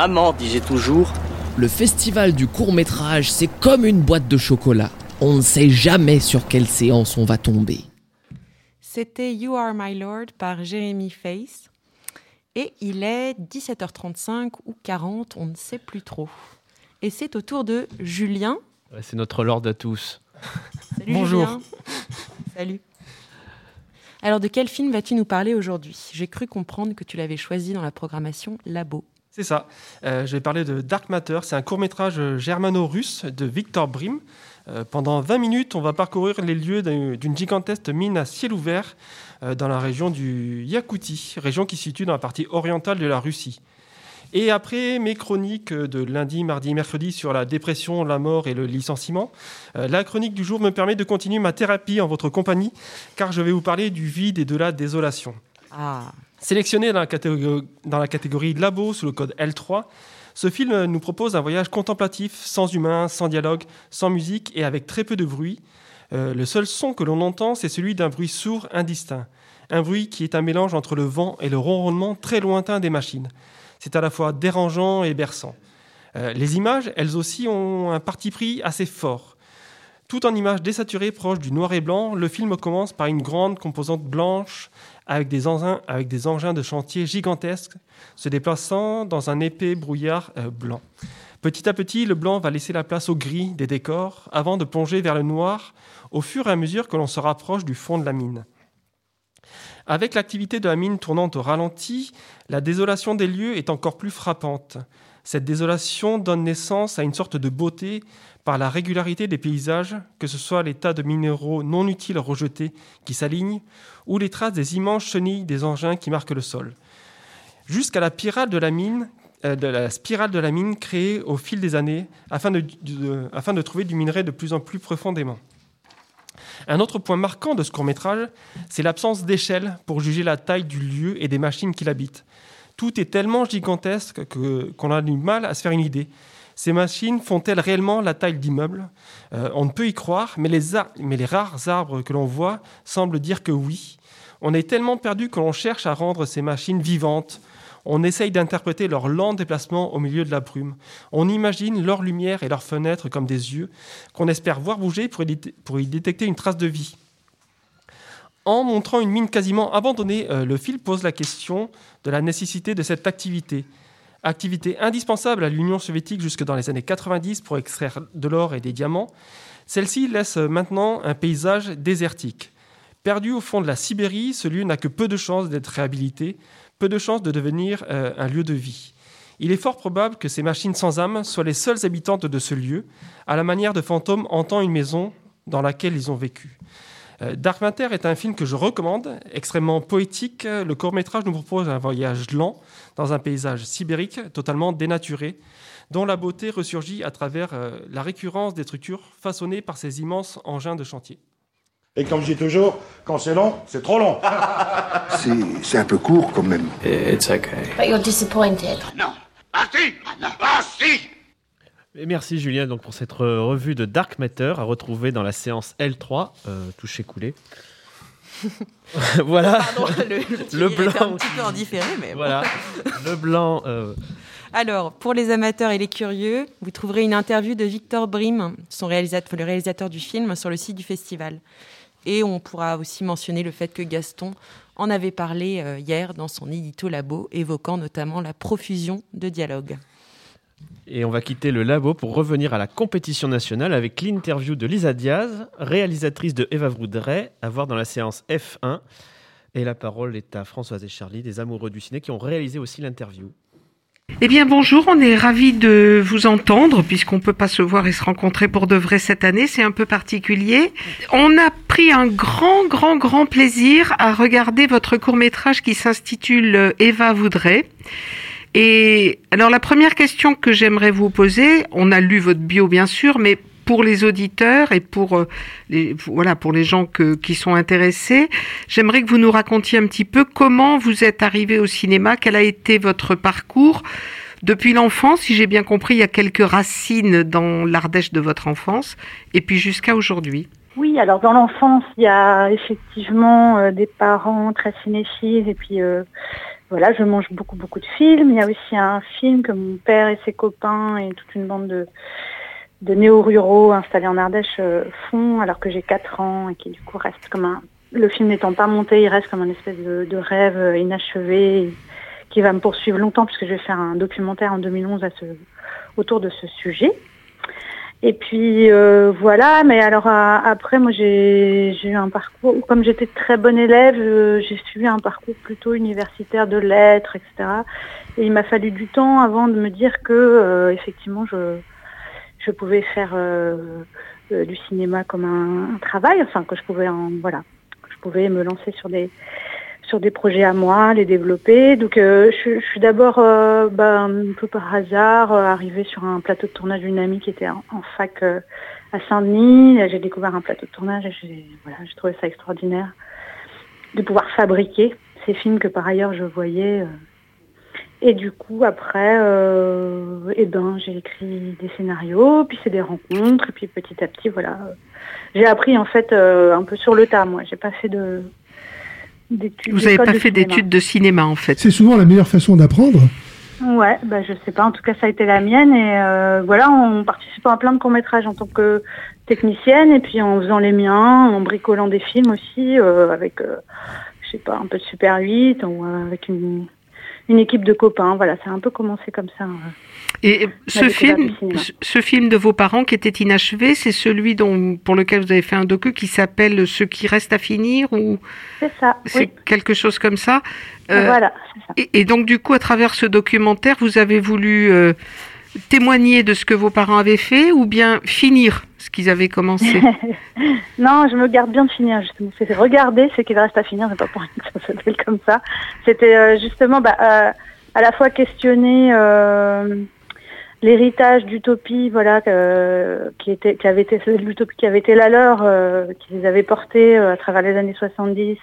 Maman, dis-je toujours. Le festival du court métrage, c'est comme une boîte de chocolat. On ne sait jamais sur quelle séance on va tomber. C'était You Are My Lord par Jérémy Face. Et il est 17h35 ou 40, on ne sait plus trop. Et c'est au tour de Julien. c'est notre Lord à tous. Salut Bonjour. Julien. [LAUGHS] Salut. Alors de quel film vas-tu nous parler aujourd'hui? J'ai cru comprendre que tu l'avais choisi dans la programmation Labo. C'est ça. Euh, je vais parler de Dark Matter. C'est un court-métrage germano-russe de Victor Brim. Euh, pendant 20 minutes, on va parcourir les lieux d'un- d'une gigantesque mine à ciel ouvert euh, dans la région du Yakoutie, région qui se situe dans la partie orientale de la Russie. Et après mes chroniques de lundi, mardi, mercredi sur la dépression, la mort et le licenciement, euh, la chronique du jour me permet de continuer ma thérapie en votre compagnie, car je vais vous parler du vide et de la désolation. Ah. Sélectionné dans la, catégorie, Labo sous le code L3, ce film nous propose un voyage contemplatif, sans humain, sans dialogue, sans musique et avec très peu de bruit. Euh, le seul son que l'on entend, c'est celui d'un bruit sourd indistinct. Un bruit qui est un mélange entre le vent et le ronronnement très lointain des machines. C'est à la fois dérangeant et berçant. Euh, les images, elles aussi, ont un parti pris assez fort. Tout en images désaturées proches du noir et blanc, le film commence par une grande composante blanche avec des engins, de chantier gigantesques se déplaçant dans un épais brouillard euh, blanc. Petit à petit, le blanc va laisser la place au gris des décors avant de plonger vers le noir au fur et à mesure que l'on se rapproche du fond de la mine. Avec l'activité de la mine tournant au ralenti, la désolation des lieux est encore plus frappante. Cette désolation donne naissance à une sorte de beauté par la régularité des paysages, que ce soit les tas de minéraux non utiles rejetés qui s'alignent, ou les traces des immenses chenilles des engins qui marquent le sol. Jusqu'à la spirale de la mine, euh, créée au fil des années, afin de, trouver du minerai de plus en plus profondément. Un autre point marquant de ce court-métrage, c'est l'absence d'échelle pour juger la taille du lieu et des machines qui l'habitent. Tout est tellement gigantesque que- qu'on a du mal à se faire une idée. Ces machines font-elles réellement la taille d'immeubles Euh, On ne peut y croire, mais les, rares arbres que l'on voit semblent dire que oui. On est tellement perdu que l'on cherche à rendre ces machines vivantes. On essaye d'interpréter leur lent déplacement au milieu de la brume. On imagine leur lumière et leurs fenêtres comme des yeux qu'on espère voir bouger pour y, détecter une trace de vie. En montrant une mine quasiment abandonnée, euh, le film pose la question de la nécessité de cette activité. Activité indispensable à l'Union soviétique jusque dans les années 90 pour extraire de l'or et des diamants. Celle-ci laisse maintenant un paysage désertique. Perdu au fond de la Sibérie, ce lieu n'a que peu de chances d'être réhabilité, peu de chances de devenir euh, un lieu de vie. Il est fort probable que ces machines sans âme soient les seules habitantes de ce lieu, à la manière de fantômes hantant une maison dans laquelle ils ont vécu. Euh, Dark Matter est un film que je recommande, extrêmement poétique. Le court-métrage nous propose un voyage lent dans un paysage sibérique totalement dénaturé, dont la beauté ressurgit à travers euh, la récurrence des structures façonnées par ces immenses engins de chantier. Et comme je dis toujours, quand c'est long, c'est trop long. [LAUGHS] c'est un peu court quand même. It's okay. But you're disappointed. Non. Ah si Ah si Et merci Julien donc pour cette re- revue de Dark Matter à retrouver dans la séance L3, euh, touché coulé. [LAUGHS] voilà. Pardon, le, blanc. un petit peu en différé, mais bon. Voilà. Le blanc. euh, Alors, pour les amateurs et les curieux, vous trouverez une interview de Victor Brim, son réalisateur, le réalisateur du film, sur le site du festival. Et on pourra aussi mentionner le fait que Gaston en avait parlé euh, hier dans son édito labo, évoquant notamment la profusion de dialogues. Et on va quitter le labo pour revenir à la compétition nationale avec l'interview de Lisa Diaz, réalisatrice de Eva Voudray, à voir dans la séance F1. Et la parole est à Françoise et Charlie, des amoureux du ciné, qui ont réalisé aussi l'interview. Eh bien bonjour, on est ravis de vous entendre puisqu'on peut pas se voir et se rencontrer pour de vrai cette année, c'est un peu particulier. On a pris un grand grand grand plaisir à regarder votre court-métrage qui s'intitule Eva voudrait. Et alors la première question que j'aimerais vous poser, on a lu votre bio bien sûr, mais pour les auditeurs et pour euh, les voilà pour les gens que, qui sont intéressés, j'aimerais que vous nous racontiez un petit peu comment vous êtes arrivé au cinéma, quel a été votre parcours depuis l'enfance. Si j'ai bien compris, il y a quelques racines dans l'Ardèche de votre enfance, et puis jusqu'à aujourd'hui. Oui, alors dans l'enfance, il y a effectivement euh, des parents très cinéphiles et puis euh, voilà, je mange beaucoup beaucoup de films. Il y a aussi un film que mon père et ses copains et toute une bande de, de néo-ruraux installés en Ardèche euh, font alors que j'ai 4 ans et qui du coup reste comme un... Le film n'étant pas monté, il reste comme un espèce de, rêve euh, inachevé qui va me poursuivre longtemps puisque je vais faire un documentaire en 2011 à ce, autour de ce sujet. Et puis euh, voilà, mais alors euh, après moi j'ai eu un parcours, comme j'étais très bonne élève, euh, j'ai suivi un parcours plutôt universitaire de lettres, etc. Et il m'a fallu du temps avant de me dire que effectivement je je pouvais faire du cinéma comme un, un travail, enfin que je pouvais en voilà, que je pouvais me lancer sur des sur des projets à moi, les développer. Donc euh, je, suis d'abord euh, bah, un peu par hasard euh, arrivée sur un plateau de tournage d'une amie qui était en, fac à Saint-Denis. J'ai découvert un plateau de tournage et j'ai voilà, trouvé ça extraordinaire de pouvoir fabriquer ces films que par ailleurs je voyais. Et du coup après, euh, eh ben j'ai écrit des scénarios, puis c'est des rencontres, et puis petit à petit voilà, j'ai appris en fait un peu sur le tas. Moi, j'ai pas fait de d'études. Vous n'avez pas de fait d'études de cinéma en fait. C'est souvent la meilleure façon d'apprendre. Ouais, bah je sais pas. En tout cas, ça a été la mienne et euh, voilà, en participant à plein de courts métrages en tant que technicienne et puis en faisant les miens, en bricolant des films aussi euh, avec, euh, je sais pas, un peu de Super 8 ou euh, avec une, une équipe de copains. Voilà, ça a un peu commencé comme ça. euh. Et ce film, ce- film de vos parents qui était inachevé, c'est celui dont, pour lequel vous avez fait un docu qui s'appelle Ce qui reste à finir ou C'est ça. c'est Oui. quelque chose comme ça. Euh, Voilà. Et, et donc du coup, à travers ce documentaire, vous avez voulu euh, témoigner de ce que vos parents avaient fait ou bien finir ce qu'ils avaient commencé? [LAUGHS] Non, je me garde bien de finir justement. C'est regarder ce qu'il reste à finir, c'est pas pour rien que ça s'appelle comme ça. C'était euh, justement bah, euh, à la fois questionner euh, l'héritage d'utopie, voilà, qui était, qui avait été l'utopie qui avait été la leur, qui les avait portés à travers les années 70.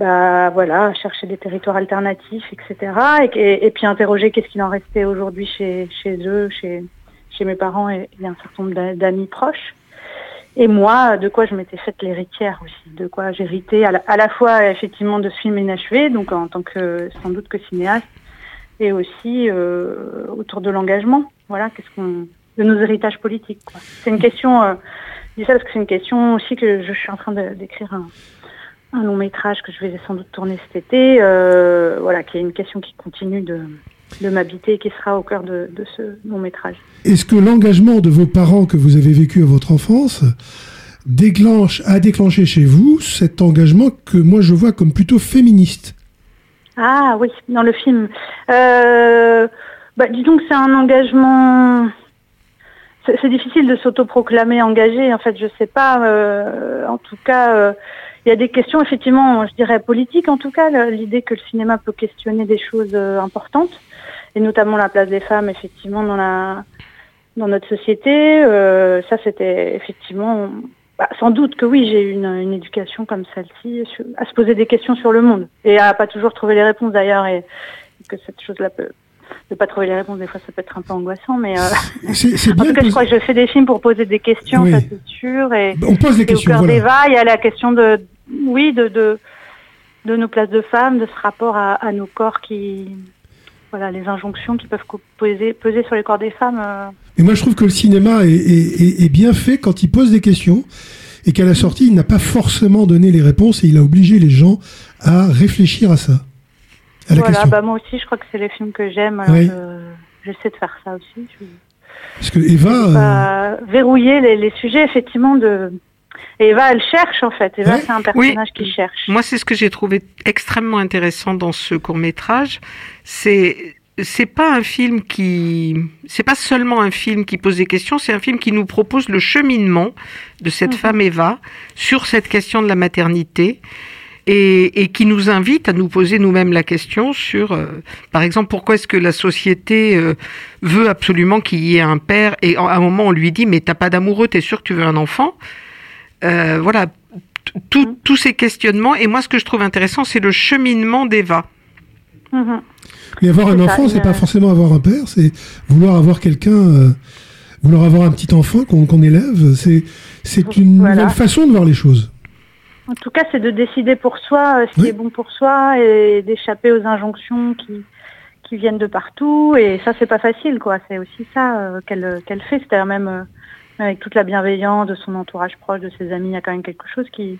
Bah voilà, chercher des territoires alternatifs, etc. Et, puis interroger qu'est-ce qu'il en restait aujourd'hui chez, eux, chez, mes parents et, un certain nombre d'a- d'amis proches. Et moi, de quoi je m'étais faite l'héritière aussi, de quoi j'héritais à, la- fois effectivement de ce film inachevé, donc en tant que sans doute que cinéaste, et aussi euh, autour de l'engagement. Voilà, qu'est-ce qu'on de nos héritages politiques. C'est une question. euh, je dis ça parce que c'est une question aussi que je suis en train d'écrire un long métrage que je vais sans doute tourner cet été. euh, voilà, qui est une question qui continue de, de m'habiter et qui sera au cœur de, de ce long métrage. Est-ce que l'engagement de vos parents que vous avez vécu à votre enfance déclenche, a déclenché chez vous cet engagement que moi je vois comme plutôt féministe? Ah oui, dans le film. Euh, bah, disons que c'est un engagement. C'est difficile de s'autoproclamer engagé. En fait, je sais pas. euh, en tout cas, euh, il y a des questions effectivement, je dirais politiques. En tout cas, l'idée que le cinéma peut questionner des choses euh, importantes, et notamment la place des femmes, effectivement, dans la dans notre société. euh, ça, c'était effectivement. bah, sans doute que oui, j'ai eu une, une éducation comme celle-ci, à se poser des questions sur le monde et à pas toujours trouver les réponses d'ailleurs, et, et que cette chose-là peut de pas trouver les réponses, des fois ça peut être un peu angoissant, mais euh, [LAUGHS] C'est- c'est [LAUGHS] en bien tout cas, je crois que je fais des films pour poser des questions, Oui. ça c'est sûr. Et, On pose et questions, Au cœur voilà. d'Eva, il y a la question de, oui, de, de, de nos places de femmes, de ce rapport à, à nos corps qui, voilà, les injonctions qui peuvent peser, peser sur les corps des femmes. euh, Et moi je trouve que le cinéma est, est- est- est bien fait quand il pose des questions et qu'à la sortie il n'a pas forcément donné les réponses et il a obligé les gens à réfléchir à ça. À la voilà, question. bah moi aussi, je crois que c'est les films que j'aime. alors Oui. je- J'essaie de faire ça aussi. Je, Parce que Eva, euh, verrouiller les, les sujets effectivement de. Et Eva, elle cherche en fait. Eva, c'est un personnage qui cherche. Moi, c'est ce que j'ai trouvé extrêmement intéressant dans ce court métrage. C'est c'est pas un film qui c'est pas seulement un film qui pose des questions, c'est un film qui nous propose le cheminement de cette femme Eva sur cette question de la maternité. Et, et qui nous invite à nous poser nous-mêmes la question sur, euh, par exemple, pourquoi est-ce que la société euh, veut absolument qu'il y ait un père et à un moment on lui dit mais t'as pas d'amoureux, t'es sûr que tu veux un enfant? Euh, Voilà, tout- tous ces questionnements. Et moi, ce que je trouve intéressant, c'est le cheminement d'Eva. Mais avoir un enfant, c'est pas forcément avoir un père, c'est vouloir avoir quelqu'un euh, vouloir avoir un petit enfant qu'on élève. C'est c'est une Voilà. nouvelle façon de voir les choses. En tout cas, c'est de décider pour soi euh, ce qui est bon pour soi et d'échapper aux injonctions qui, qui viennent de partout. Et ça, c'est pas facile, quoi. C'est aussi ça euh, qu'elle qu'elle fait. C'est-à-dire même euh, avec toute la bienveillance de son entourage proche, de ses amis, il y a quand même quelque chose qui,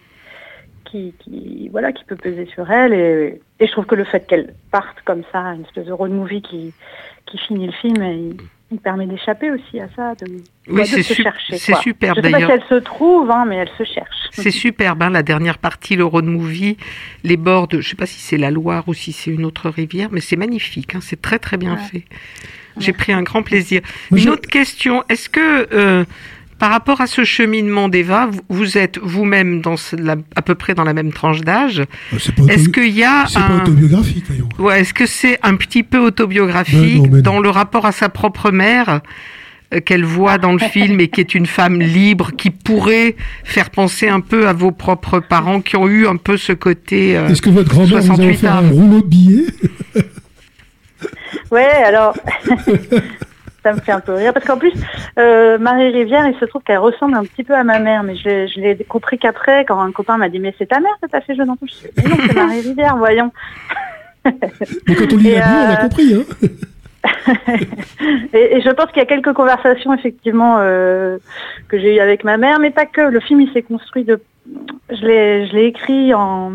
qui, qui voilà, qui peut peser sur elle. Et, et je trouve que le fait qu'elle parte comme ça, une espèce de road movie qui, qui finit le film, et il, permet d'échapper aussi à ça, de, Oui, c'est se su- chercher. c'est quoi. superbe, Je sais pas si elle se trouve, hein, mais elle se cherche. C'est superbe, hein, la dernière partie, le road movie, les bords de, je sais pas si c'est la Loire ou si c'est une autre rivière, mais c'est magnifique, hein, c'est très très bien fait. J'ai pris un grand plaisir. Une autre question, est-ce que euh, par rapport à ce cheminement d'Eva, vous, êtes vous-même dans ce- la- à peu près dans la même tranche d'âge Est-ce qu'il y a C'est un... pas autobiographique, voyons. Ouais, est-ce que c'est un petit peu autobiographique Ben non, ben non. dans le rapport à sa propre mère euh, qu'elle voit dans le film et qui est une femme libre qui pourrait faire penser un peu à vos propres parents qui ont eu un peu ce côté euh, Est-ce que votre grand-mère vous a 68 offert un rouleau de billets? Ouais, alors, [LAUGHS] ça me fait un peu rire. Parce qu'en plus, euh, Marie Rivière, il se trouve qu'elle ressemble un petit peu à ma mère, mais je, l'ai- je l'ai compris qu'après, quand un copain m'a dit Mais c'est ta mère que t'as fait jeune enfant Je Mais non, c'est Marie Rivière, voyons. [LAUGHS] Mais quand on lit Et, la bio, on a euh, compris. Hein [LAUGHS] Et, et je pense qu'il y a quelques conversations, effectivement, euh, que j'ai eues avec ma mère, mais pas que. Le film, il s'est construit de. Je l'ai écrit en.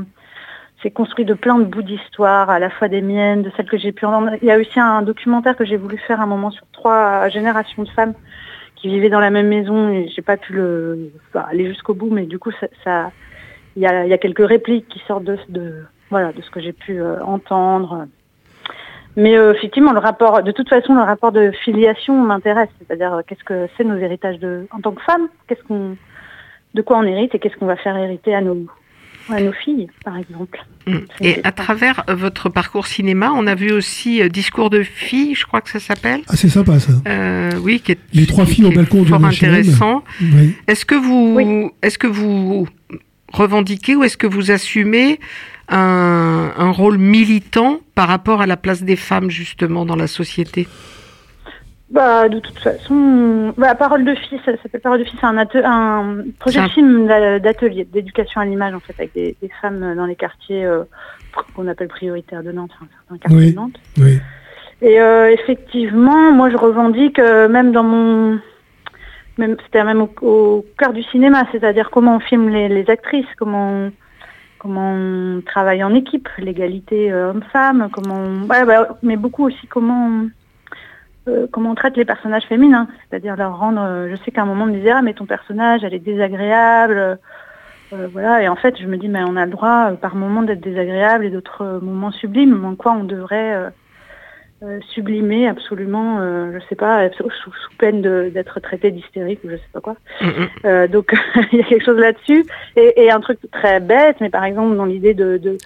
C'est construit de plein de bouts d'histoire, à la fois des miennes, de celles que j'ai pu entendre. Il y a aussi un documentaire que j'ai voulu faire un moment sur trois générations de femmes qui vivaient dans la même maison et j'ai pas pu le enfin, aller jusqu'au bout, mais du coup, ça, il y a, quelques répliques qui sortent de, de voilà de ce que j'ai pu euh, entendre. Mais euh, effectivement, le rapport, de toute façon, le rapport de filiation m'intéresse. C'est-à-dire, euh, qu'est-ce que c'est nos héritages de, en tant que femme Qu'est-ce qu'on, de quoi on hérite et qu'est-ce qu'on va faire hériter à nos, à nos filles, par exemple. Mm. Et à travers euh, votre parcours cinéma, on a vu aussi euh, Discours de filles, je crois que ça s'appelle. Ah, c'est sympa ça. Euh, oui, qui est Les trois filles au balcon du fort HLM. intéressant. Oui. Est-ce que vous, est-ce que vous revendiquez ou est-ce que vous assumez un, un rôle militant par rapport à la place des femmes justement dans la société? Bah, de toute façon, bah, Parole de fille, ça s'appelle Parole de fille, c'est un, projet de film d'a- d'atelier, d'éducation à l'image, en fait, avec des, des femmes dans les quartiers euh, qu'on appelle prioritaires de Nantes, enfin, certains quartiers Oui. de Nantes. Oui. Et euh, effectivement, moi je revendique euh, même dans mon même c'était même au, au cœur du cinéma, c'est-à-dire comment on filme les, les actrices, comment on, comment on travaille en équipe, l'égalité euh, homme-femme, comment on- ouais, bah, mais beaucoup aussi comment on, euh, comment on traite les personnages féminins, c'est-à-dire leur rendre. euh, je sais qu'à un moment on me disait ah mais ton personnage elle est désagréable. euh, voilà, et en fait, je me dis, mais on a le droit par moments d'être désagréable et d'autres moments sublimes. En quoi on devrait sublimer absolument, je sais pas, sous, peine d'être traité d'hystérique ou je sais pas quoi. Euh, donc [LAUGHS] il y a quelque chose là-dessus. Et, et un truc très bête, mais par exemple dans l'idée de, de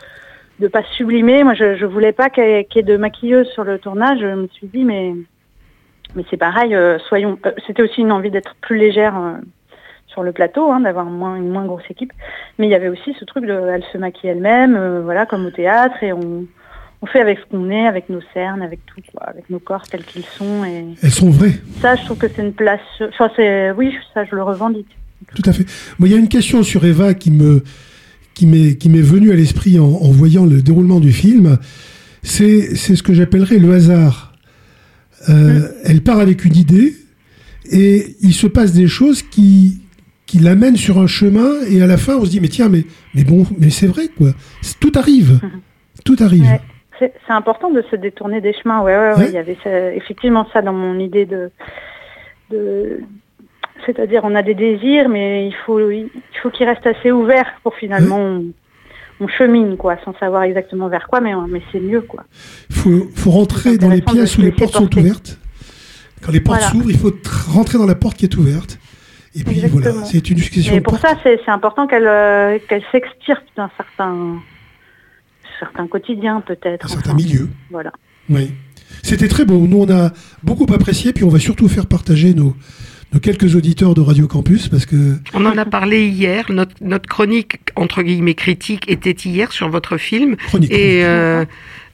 de pas sublimer, moi je, je voulais pas qu'il y, ait- qu'il y ait de maquilleuse sur le tournage. Je me suis dit mais mais c'est pareil, euh, soyons. euh, C'était aussi une envie d'être plus légère euh, sur le plateau, hein, d'avoir moins une moins grosse équipe. Mais il y avait aussi ce truc de, elle se maquille elle-même, euh, voilà, comme au théâtre, et on on fait avec ce qu'on est, avec nos cernes, avec tout, quoi, avec nos corps tels qu'ils sont. Et Elles sont vraies. ça, je trouve que c'est une place. Enfin, c'est oui, ça, je le revendique. Tout à fait. Moi, il y a une question sur Eva qui me qui m'est qui m'est venue à l'esprit en, en voyant le déroulement du film. C'est c'est ce que j'appellerais le hasard. Euh, Elle part avec une idée et il se passe des choses qui qui l'amènent sur un chemin et à la fin on se dit mais tiens mais mais bon mais c'est vrai quoi. Tout arrive. Tout arrive. Ouais. C'est important de se détourner des chemins. Ouais, ouais, ouais. Il y avait ça- effectivement ça dans mon idée de, de c'est-à-dire on a des désirs, mais il faut il faut qu'ils restent assez ouverts pour finalement on chemine quoi, sans savoir exactement vers quoi, mais mais c'est mieux quoi. faut, faut rentrer dans les pièces où les portes sont ouvertes. Quand les portes Voilà. s'ouvrent, il faut tr- rentrer dans la porte qui est ouverte. Et puis voilà, c'est une discussion. Et pour ça, c'est important qu'elle euh, qu'elle s'extirpe d'un certain certain quotidien peut-être. Un certain milieu. Voilà. Oui. C'était très beau. Nous, on a beaucoup apprécié, puis on va surtout faire partager nos, nos quelques auditeurs de Radio Campus parce que On en a parlé hier. Notre, notre chronique, entre guillemets, critique, était hier sur votre film. Chronique, et euh,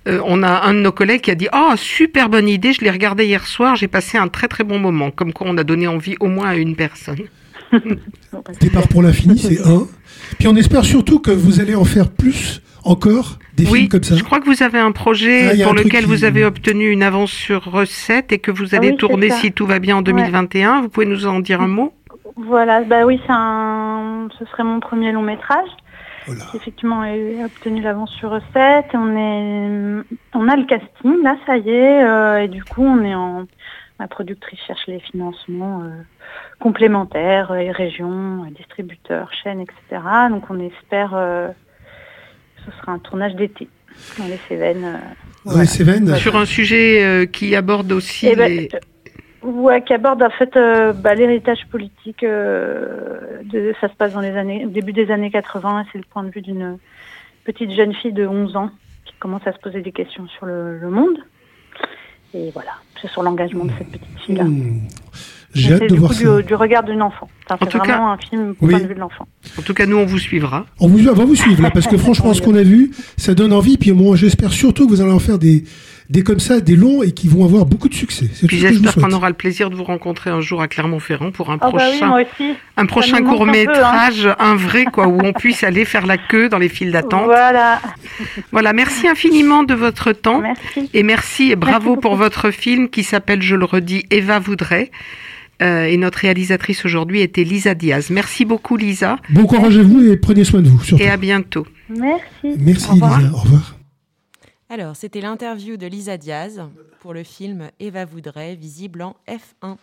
Euh, on a un de nos collègues qui a dit Oh, super bonne idée, je l'ai regardé hier soir, j'ai passé un très très bon moment. Comme quoi, on a donné envie au moins à une personne. Départ pour l'infini, c'est un. Puis on espère surtout que vous allez en faire plus encore des oui, films comme ça. je crois que vous avez un projet Ah, pour un lequel qui- vous avez obtenu une avance sur recette et que vous Ah allez oui, c'est tourner si tout va bien en 2021. Vous pouvez nous en dire un mot? Voilà, bah oui, c'est un... ce serait mon premier long métrage. Qui, effectivement, a eu- a obtenu l'avance sur recette. On est, on a le casting, là, ça y est, euh, et du coup, on est en, ma productrice cherche les financements euh, complémentaires, euh, et régions, euh, distributeurs, chaînes, etc. Donc, on espère, euh, ce sera un tournage d'été dans les Cévennes. euh, Dans les Cévennes. Sur un sujet euh, qui aborde aussi Eh ben, les... Ouais, qui aborde en fait euh, bah, l'héritage politique. euh, de, ça se passe dans les années, au début des années 80. et C'est le point de vue d'une petite jeune fille de 11 ans qui commence à se poser des questions sur le, le monde. Et voilà, c'est sur l'engagement de cette petite fille-là. Hmm. J'ai hâte de du voir coup ça. Du, du regard d'un enfant. Enfin, En c'est tout vraiment cas- un film Oui. point de vue de l'enfant. En tout cas, nous, on vous suivra. On, vous, on va vous suivre là, parce que [LAUGHS] franchement, ce qu'on a vu, ça donne envie. Puis moi, j'espère surtout que vous allez en faire des, des comme ça, des longs et qui vont avoir beaucoup de succès. C'est tout Puis j'espère qu'on aura le plaisir de vous rencontrer un jour à Clermont-Ferrand pour un Ah bah oui, prochain, un prochain un hein. métrage, un vrai quoi, où on puisse [LAUGHS] aller faire la queue dans les files d'attente. Voilà. Voilà, merci infiniment de votre temps. Merci. Et merci et bravo Merci pour votre film qui s'appelle, je le redis, Eva voudrait. Euh, et notre réalisatrice aujourd'hui était Lisa Diaz. Merci beaucoup Lisa Bon courage à vous et prenez soin de vous. Surtout. et à bientôt. Merci. Merci Au revoir. Lisa. Au revoir. Alors, c'était l'interview de Lisa Diaz pour le film Eva voudrait, visible en F1.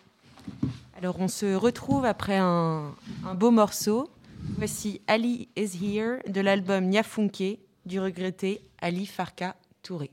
Alors, on se retrouve après un, un beau morceau. Voici Ali is Here de l'album Nyafunke du regretté Ali Farka Touré.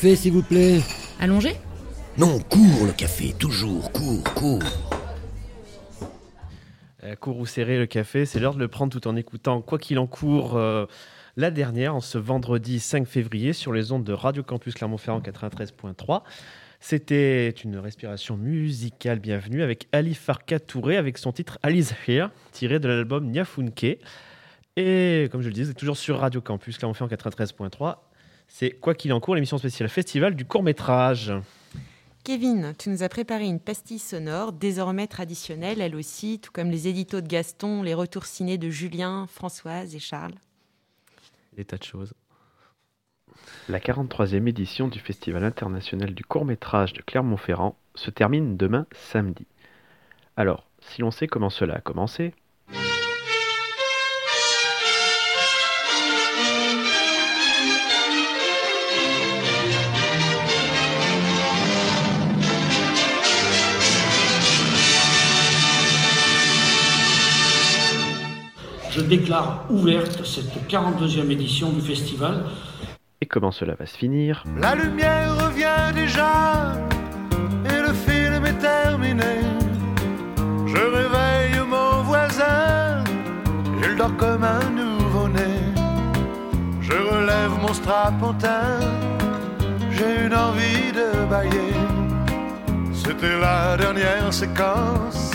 Café, s'il vous plaît. Allongé? Non, cours le café, toujours, cours, cours. Euh, court ou serré le café, c'est l'heure de le prendre tout en écoutant Quoi qu'il en court, euh, la dernière, en ce vendredi 5 février, sur les ondes de Radio Campus Clermont-Ferrand 93.3. C'était une respiration musicale bienvenue avec Ali Farka Touré avec son titre Alice Here, tiré de l'album Nyafunke. Et comme je le disais, toujours sur Radio Campus Clermont-Ferrand 93.3. C'est Quoi qu'il en court, l'émission spéciale festival du court-métrage. Kevin, tu nous as préparé une pastille sonore, désormais traditionnelle, elle aussi, tout comme les éditos de Gaston, les retours ciné de Julien, Françoise et Charles. Des tas de choses. La 43e édition du Festival international du court-métrage de Clermont-Ferrand se termine demain samedi. Alors, si l'on sait comment cela a commencé, Je déclare ouverte cette 42e édition du festival. et comment cela va se finir, La lumière revient déjà et le film est terminé. Je réveille mon voisin, il dort comme un nouveau-né. Je relève mon strapontin, j'ai une envie de bailler. C'était la dernière séquence,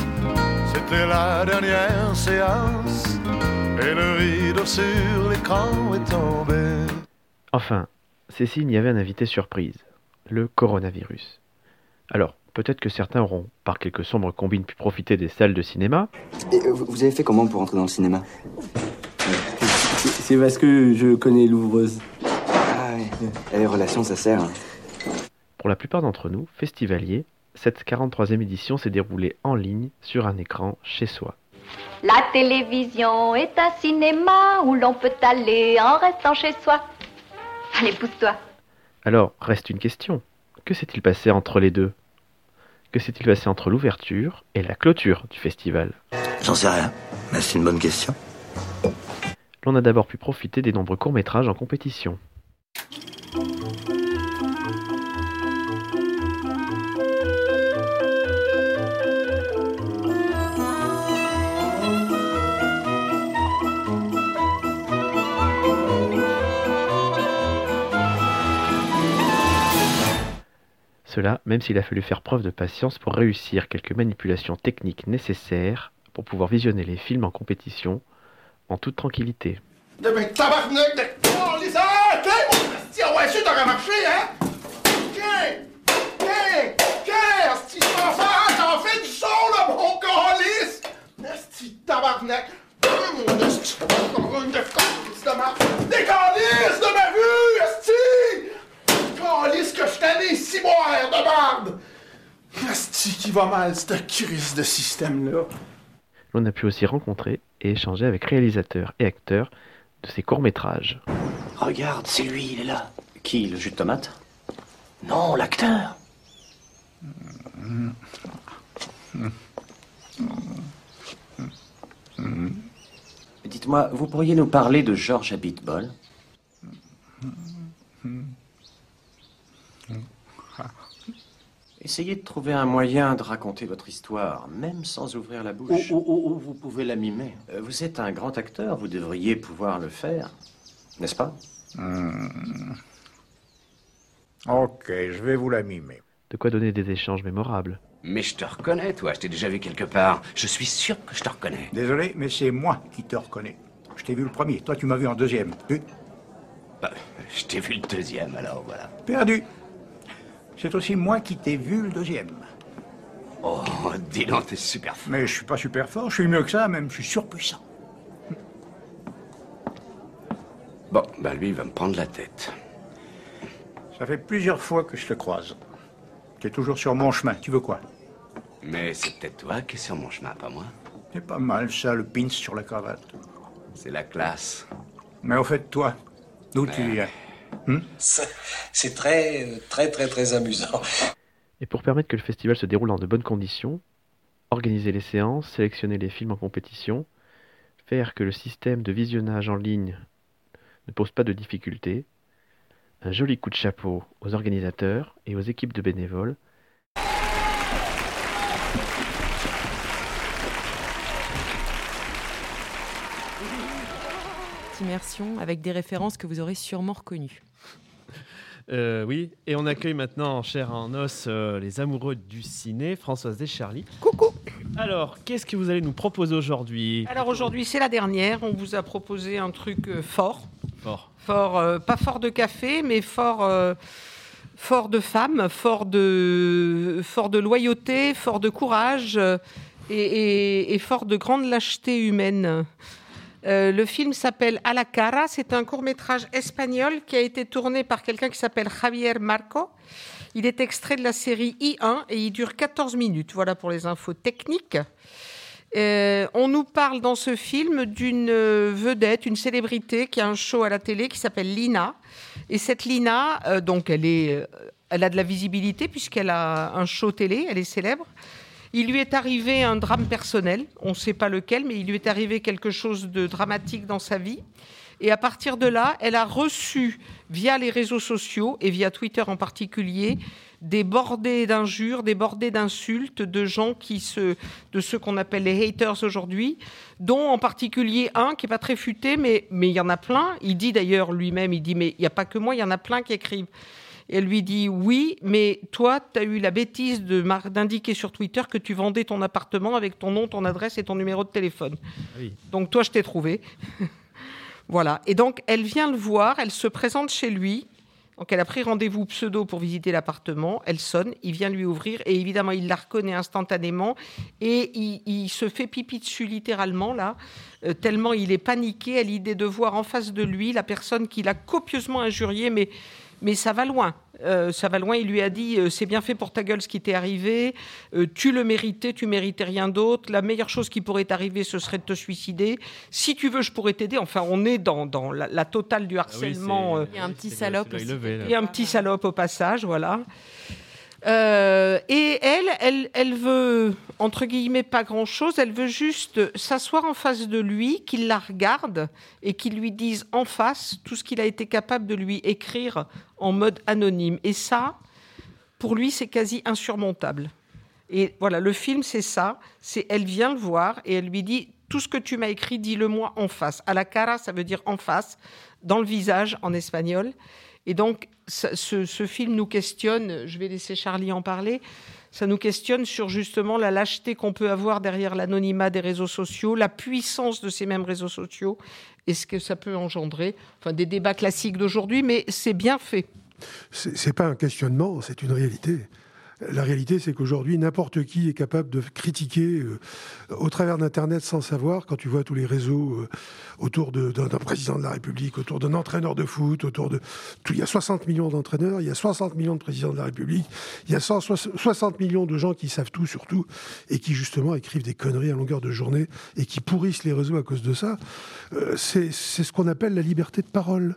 c'était la dernière séance, et le rideau sur l'écran est tombé. Enfin, Cécile y avait un invité surprise, le coronavirus. Alors, peut-être que certains auront, par quelques sombres combines, pu profiter des salles de cinéma. Et, euh, vous avez fait comment pour entrer dans le cinéma? C'est parce que je connais l'ouvreuse. Ah les relations, ça sert. hein. Pour la plupart d'entre nous, festivaliers, cette 43e édition s'est déroulée en ligne sur un écran chez soi. La télévision est un cinéma où l'on peut aller en restant chez soi. Allez, pousse-toi. Alors, reste une question. Que s'est-il passé entre les deux? Que s'est-il passé entre l'ouverture et la clôture du festival? J'en sais rien, mais c'est une bonne question. L'on a d'abord pu profiter des nombreux courts-métrages en compétition. Cela, même s'il a fallu faire preuve de patience pour réussir quelques manipulations techniques nécessaires pour pouvoir visionner les films en compétition en toute tranquillité. De ben tabarnak de Oh, les ah, mon Tiens, ouais, sûr, t'aurais marché, hein? Tiens! Tiens! Tiens! Asti, ça va faire du son, là, mon calice! Asti, tabarnak! Hum, Mon asti, une de de ma... Des calices de ma vue, asti! Calice que je de barbe! Asti, qui va mal, cette crise de système-là. L'on a pu aussi rencontrer et échanger avec réalisateurs et acteurs de ces courts-métrages. Regarde, c'est lui, il est là. Qui, le jus de tomate? Non, l'acteur. Dites-moi, vous pourriez nous parler de Georges Abitbol Essayez de trouver un moyen de raconter votre histoire, même sans ouvrir la bouche. Ou- ou- vous pouvez la mimer. Vous êtes un grand acteur, vous devriez pouvoir le faire, n'est-ce pas? Hmm. Ok, je vais vous la mimer. De quoi donner des échanges mémorables? Mais je te reconnais, toi. Je t'ai déjà vu quelque part. Je suis sûr que je te reconnais. Désolé, mais c'est moi qui te reconnais. Je t'ai vu le premier, toi tu m'as vu en deuxième. Tu- Bah, je t'ai vu le deuxième, alors voilà. Perdu. C'est aussi moi qui t'ai vu le deuxième. Oh, dis donc, t'es super fort. Mais je suis pas super fort, je suis mieux que ça, même, je suis surpuissant. Bon, bah lui, il va me prendre la tête. Ça fait plusieurs fois que je te croise. Tu es toujours sur mon chemin, tu veux quoi? Mais c'est peut-être toi qui es sur mon chemin, pas moi. C'est pas mal ça, le pins sur la cravate. C'est la classe. Mais au fait, toi, d'où tu viens? Hmm C'est très, très, très, très amusant. Et pour permettre que le festival se déroule dans de bonnes conditions, organiser les séances, sélectionner les films en compétition, faire que le système de visionnage en ligne ne pose pas de difficultés, un joli coup de chapeau aux organisateurs et aux équipes de bénévoles. Immersion avec des références que vous aurez sûrement reconnues. Euh, oui, et on accueille maintenant en chair et en os euh, les amoureux du ciné, Françoise Descharly. Coucou Alors, qu'est-ce que vous allez nous proposer aujourd'hui? Alors aujourd'hui, c'est la dernière. On vous a proposé un truc euh, fort. Fort. Fort, euh, pas fort de café, mais fort, euh, fort de femme, fort de, fort de loyauté, fort de courage euh, et, et- et fort de grande lâcheté humaine. Euh, le film s'appelle A la cara. C'est un court métrage espagnol qui a été tourné par quelqu'un qui s'appelle Javier Marco. Il est extrait de la série I1 et il dure 14 minutes. Voilà pour les infos techniques. Euh, on nous parle dans ce film d'une euh, vedette, une célébrité qui a un show à la télé qui s'appelle Lina. Et cette Lina, donc elle, est, elle a de la visibilité puisqu'elle a un show télé, elle est célèbre. Il lui est arrivé un drame personnel, on ne sait pas lequel, mais il lui est arrivé quelque chose de dramatique dans sa vie. Et à partir de là, elle a reçu, via les réseaux sociaux et via Twitter en particulier, des bordées d'injures, des bordées d'insultes de gens qui se, de ceux qu'on appelle les haters aujourd'hui, dont en particulier un qui est pas très futé, mais mais il y en a plein. Il dit d'ailleurs lui-même, il dit mais il n'y a pas que moi, il y en a plein qui écrivent. Et elle lui dit oui, mais toi, tu as eu la bêtise d'indiquer sur Twitter que tu vendais ton appartement avec ton nom, ton adresse et ton numéro de téléphone. Oui. Donc toi, je t'ai trouvé. [LAUGHS] voilà. Et donc, elle vient le voir, elle se présente chez lui. Donc, elle a pris rendez-vous pseudo pour visiter l'appartement. Elle sonne, il vient lui ouvrir et évidemment, il la reconnaît instantanément et il, il se fait pipi dessus littéralement là, euh, tellement il est paniqué à l'idée de voir en face de lui la personne qu'il a copieusement injuriée, mais mais ça va loin. Euh, ça va loin. Il lui a dit euh, c'est bien fait pour ta gueule ce qui t'est arrivé. Euh, tu le méritais, tu méritais rien d'autre. La meilleure chose qui pourrait t'arriver, ce serait de te suicider. Si tu veux, je pourrais t'aider. Enfin, on est dans, dans la, la totale du harcèlement. euh, Il y a un petit salope aussi. et un petit salope au passage, voilà. Euh, et elle, elle, elle veut, entre guillemets, pas grand-chose. Elle veut juste s'asseoir en face de lui, qu'il la regarde et qu'il lui dise en face tout ce qu'il a été capable de lui écrire en mode anonyme. Et ça, pour lui, c'est quasi insurmontable. Et voilà, le film, c'est ça. C'est elle vient le voir et elle lui dit tout ce que tu m'as écrit, dis-le-moi en face. À la cara, ça veut dire en face, dans le visage en espagnol. Et donc, ce, ce film nous questionne, je vais laisser Charlie en parler, ça nous questionne sur justement la lâcheté qu'on peut avoir derrière l'anonymat des réseaux sociaux, la puissance de ces mêmes réseaux sociaux et ce que ça peut engendrer. Enfin, des débats classiques d'aujourd'hui, mais c'est bien fait. C'est pas un questionnement, c'est une réalité. La réalité, c'est qu'aujourd'hui, n'importe qui est capable de critiquer euh, au travers d'Internet sans savoir, quand tu vois tous les réseaux euh, autour d'un président de la République, autour d'un entraîneur de foot, autour de... Il y a 60 millions d'entraîneurs, il y a 60 millions de présidents de la République, il y a 160 millions de gens qui savent tout sur tout et qui, justement, écrivent des conneries à longueur de journée et qui pourrissent les réseaux à cause de ça. Euh, c'est c'est ce qu'on appelle la liberté de parole.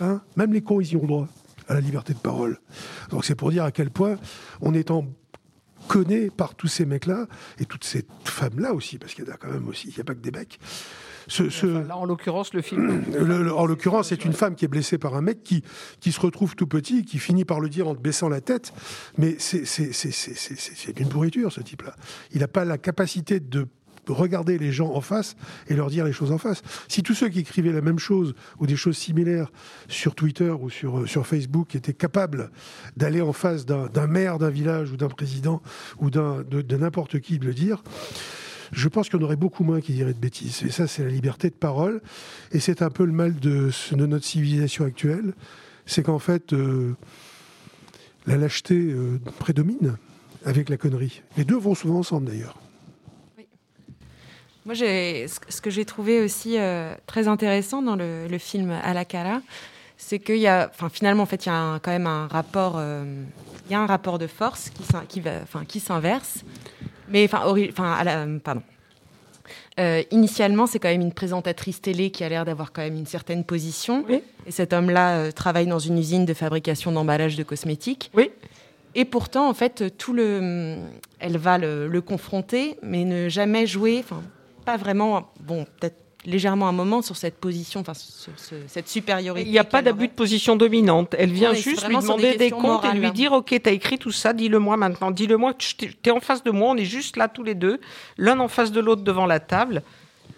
Hein? Même les cons, ils y ont droit à la liberté de parole. Donc c'est pour dire à quel point on est en connu par tous ces mecs-là et toutes ces femmes-là aussi, parce qu'il y en a quand même aussi, il n'y a pas que des mecs. Ce, ce- Là, en l'occurrence, le film. [CLEARS THROAT] le- le- en l'occurrence, c'est une femme qui est blessée par un mec qui, qui se retrouve tout petit, qui finit par le dire en te baissant la tête. Mais c'est une pourriture, ce type-là. Il n'a pas la capacité de regarder les gens en face et leur dire les choses en face. Si tous ceux qui écrivaient la même chose ou des choses similaires sur Twitter ou sur, euh, sur Facebook étaient capables d'aller en face d'un maire d'un village ou d'un président ou de, n'importe qui de le dire, je pense en aurait beaucoup moins qui diraient de bêtises. Et ça, c'est la liberté de parole. Et c'est un peu le mal de, de notre civilisation actuelle. C'est qu'en fait, euh, la lâcheté euh, prédomine avec la connerie. Les deux vont souvent ensemble, d'ailleurs. Moi, ce que j'ai trouvé aussi euh, très intéressant dans le, le film À la Cara, c'est qu'il y a, enfin, finalement, en fait, il y a un- quand même un rapport, euh, il y a un rapport de force qui, s'in- qui, va, enfin, qui s'inverse. Mais, enfin, ori- enfin, à la- pardon. Euh, initialement, c'est quand même une présentatrice télé qui a l'air d'avoir quand même une certaine position. Et cet homme-là euh, travaille dans une usine de fabrication d'emballage de cosmétiques. Oui. Et pourtant, en fait, tout le, elle va le, le confronter, mais ne jamais jouer, enfin, pas vraiment, bon, peut-être légèrement un moment sur cette position, enfin ce- ce- cette supériorité. Il n'y a pas d'abus de position dominante. Elle vient Non, juste lui sur des demander des, comptes et lui dire Ok, t'as écrit tout ça, dis-le-moi maintenant. Dis-le-moi, tu es en face de moi, on est juste là tous les deux, l'un en face de l'autre devant la table.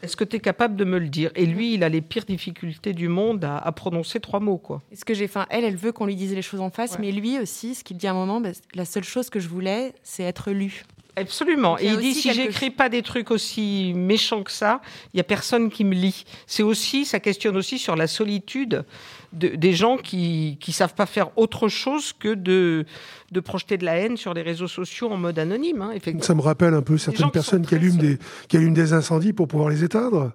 Est-ce que tu es capable de me le dire? Et lui, il a les pires difficultés du monde à, à prononcer trois mots. quoi. Est-ce que j'ai faim Elle, elle veut qu'on lui dise les choses en face, mais lui aussi, ce qu'il dit à un moment, bah, la seule chose que je voulais, c'est être lu. Absolument. Il Et a il dit si j'écris pas des trucs aussi méchants que ça, il y a personne qui me lit. C'est aussi, ça questionne aussi sur la solitude de- des gens qui qui savent pas faire autre chose que de de projeter de la haine sur les réseaux sociaux en mode anonyme. hein, effectivement. Ça me rappelle un peu certaines qui personnes qui allument, des, qui allument des incendies pour pouvoir les éteindre.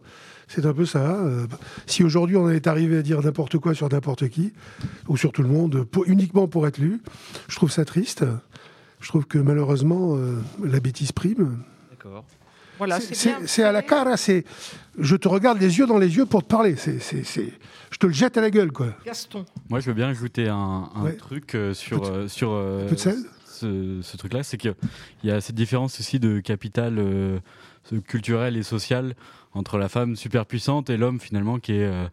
C'est un peu ça. euh, Si aujourd'hui on est arrivé à dire n'importe quoi sur n'importe qui, ou sur tout le monde, pour- uniquement pour être lu, je trouve ça triste. Je trouve que malheureusement, euh, la bêtise prime. D'accord. Voilà, C'est- à la cara, c'est je te regarde les yeux dans les yeux pour te parler. C'est, je te le jette à la gueule, quoi. Gaston. Moi, je veux bien ajouter un, un Ouais. truc euh, sur, euh, sur euh, peu de sel ce, ce truc-là, c'est qu'il y a cette différence aussi de capital euh, culturel et social entre la femme super puissante et l'homme finalement qui est euh,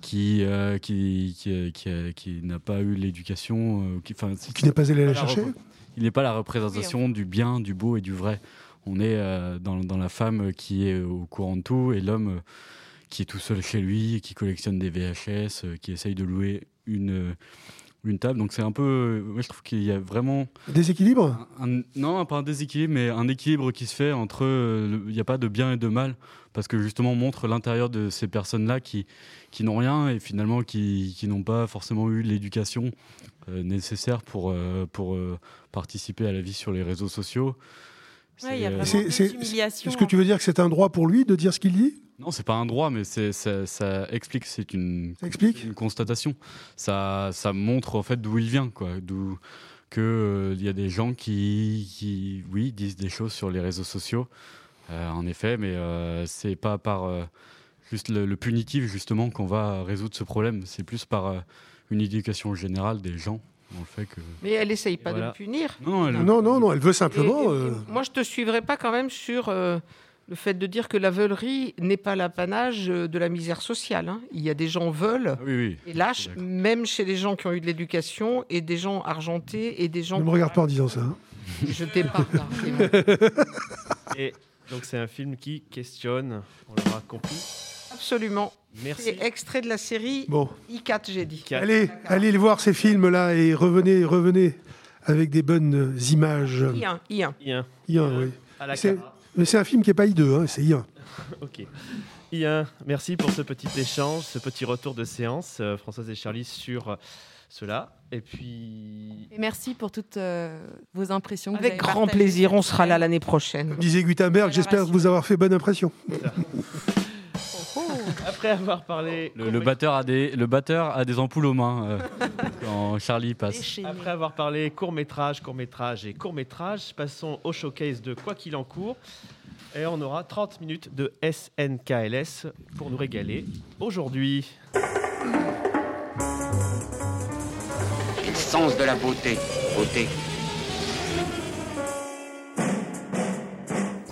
qui, euh, qui, qui, qui, euh, qui n'a pas eu l'éducation, euh, qui, Qui n'est pas allé la chercher Il n'est pas la représentation du bien, du beau et du vrai. On est euh, dans, dans la femme qui est au courant de tout et l'homme euh, qui est tout seul chez lui, qui collectionne des VHS, euh, qui essaye de louer une, une table. Donc c'est un peu. Moi je trouve qu'il y a vraiment. Déséquilibre? Un- non, pas un déséquilibre, mais un équilibre qui se fait entre. euh, Il n'y a pas de bien et de mal, parce que justement on montre l'intérieur de ces personnes-là qui, qui n'ont rien et finalement qui, qui n'ont pas forcément eu l'éducation euh, nécessaire pour, euh, pour euh, participer à la vie sur les réseaux sociaux. Ouais, C'est-. Est-ce que tu veux dire que c'est un droit pour lui de dire ce qu'il dit? Non, c'est pas un droit, mais c'est, ça, ça explique, c'est une, Ça explique? une constatation. Ça, ça montre en fait d'où il vient, quoi. D'où que euh, il y a des gens qui, qui, oui, disent des choses sur les réseaux sociaux, euh, en effet, mais euh, c'est pas par euh, juste le, le punitif justement qu'on va résoudre ce problème. C'est plus par euh, une éducation générale des gens, dans le fait que. Mais elle essaye pas Voilà. de le punir. Non, elle- Non, non, non, elle veut simplement. Et- et- et euh, Moi, je te suivrai pas quand même sur euh, le fait de dire que la veulerie n'est pas l'apanage euh, de la misère sociale. hein. Il y a des gens veulent oui, oui. et lâchent, même chez les gens qui ont eu de l'éducation, et des gens argentés, et des gens. Ne me regarde pas en disant ça. hein. [LAUGHS] Je t'ai pas. Et donc c'est un film qui questionne, on l'aura compris. Absolument. Merci. C'est extrait de la série Bon. I4, j'ai dit. Allez, allez voir ces films-là et revenez, revenez avec des bonnes euh, images. I1, I1. I1. I1, oui. Cara. Mais c'est un film qui n'est pas I2, hein, c'est I1. [LAUGHS] Ok. Ian, merci pour ce petit échange, ce petit retour de séance, euh, Françoise et Charlie, sur euh, cela. Et puis. Et merci pour toutes euh, vos impressions. Avec grand plaisir, on sera là l'année prochaine. Disait Gutenberg, j'espère vous avoir fait bonne impression. [LAUGHS] Après avoir parlé. Le, le batteur a des, le batteur a des ampoules aux mains euh, [LAUGHS] quand Charlie passe. Après avoir parlé court-métrage, court-métrage et court-métrage, passons au showcase de Quoi qu'il en court. Et on aura 30 minutes de SNKLS pour nous régaler aujourd'hui. L'essence de la beauté. Beauté.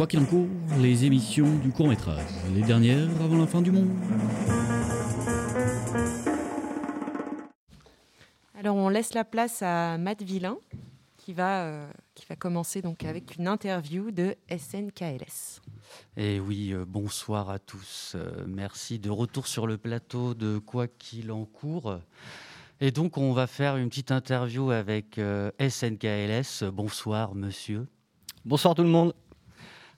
Quoi qu'il en court, les émissions du court métrage, les dernières avant la fin du monde. Alors on laisse la place à Matt Villain qui va, euh, qui va commencer donc avec une interview de SNKLS. Et oui, euh, bonsoir à tous. Euh, merci de retour sur le plateau de Quoi qu'il en court. Et donc, on va faire une petite interview avec euh, SNKLS. Bonsoir, monsieur. Bonsoir tout le monde.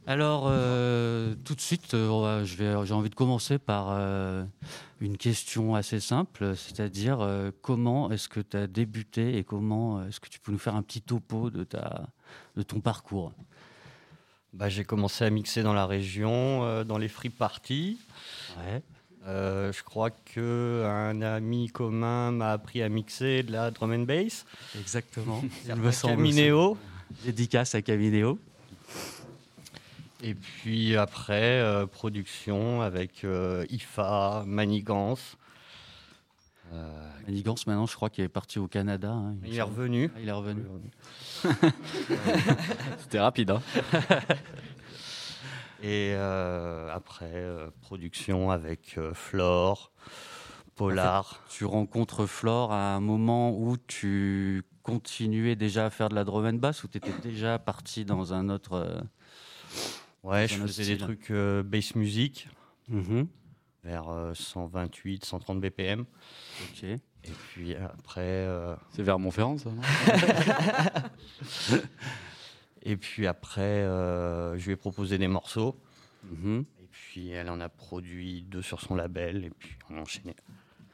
Alors, euh, tout de suite, euh, j'ai envie de commencer par euh, une question assez simple, c'est-à-dire comment est-ce que tu as débuté et comment est-ce que tu peux nous faire un petit topo de, ta, de ton parcours? Bah, j'ai commencé à mixer dans la région, dans les free parties. Je crois qu'un ami commun m'a appris à mixer de la drum and bass. Exactement. [LAUGHS] Il me semble Caminéo. aussi. Dédicace à Caminéo. Et puis après, euh, production avec euh, IFA, Manigance. Euh, Manigance, maintenant, je crois qu'il est parti au Canada. hein, Il me est revenu. Ah, il est revenu. [LAUGHS] [LAUGHS] C'était rapide, hein [LAUGHS] Et euh, après, euh, production avec euh, Flore, Polar. En fait, tu rencontres Flore à un moment où tu continuais déjà à faire de la drum and bass ou tu étais déjà parti dans un autre. Ouais, je faisais des trucs euh, bass music, Mhm. vers euh, 128, 130 BPM. Ok. Et puis après. euh, C'est vers Montferrand, ça, non? [LAUGHS] Et puis après, euh, je lui ai proposé des morceaux. Mhm. Et puis elle en a produit deux sur son label, et puis on a enchaîné.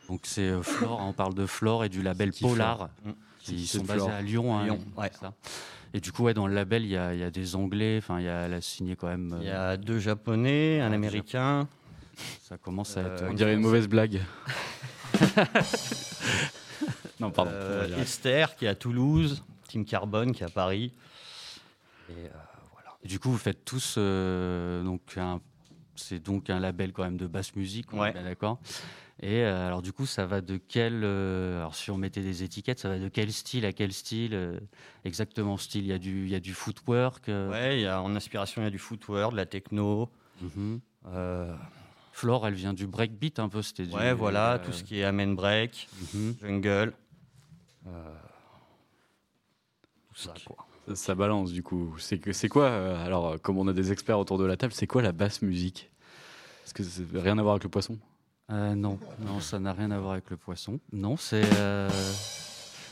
Donc c'est Flore, on parle de Flore et du label Polar, Flore? Mm. qui sont basés à Lyon. hein, Lyon, ouais. ça? Et du coup, ouais, dans le label, il y a, il y a des Anglais, enfin, il y a, elle a signé quand même. Il y euh, a deux Japonais, un deux Américain. Ça commence à être. Euh, On dirait une mauvaise blague. [LAUGHS] non, pardon. Euh. Esther qui est à Toulouse, Team Carbone qui est à Paris. Et, euh, Et du coup, vous faites tous euh, donc un, c'est donc un label quand même de basse musique, on est Ouais. bien d'accord. Et euh, alors du coup, ça va de quel euh, alors si on mettait des étiquettes, ça va de quel style à quel style euh, exactement style? Il y a du il y a du footwork. euh, ouais, il y a, en inspiration, il y a du footwear, de la techno. euh, Flore, elle vient du breakbeat un peu, c'était du- ouais, voilà, euh, tout ce qui est amen break, mhm. jungle. euh, tout ça, quoi. Ça, ça balance du coup. C'est quoi Alors, comme on a des experts autour de la table, c'est quoi la basse musique? Est-ce que ça n'a rien à voir avec le poisson Euh, non, non, ça n'a rien à voir avec le poisson. Non, c'est euh,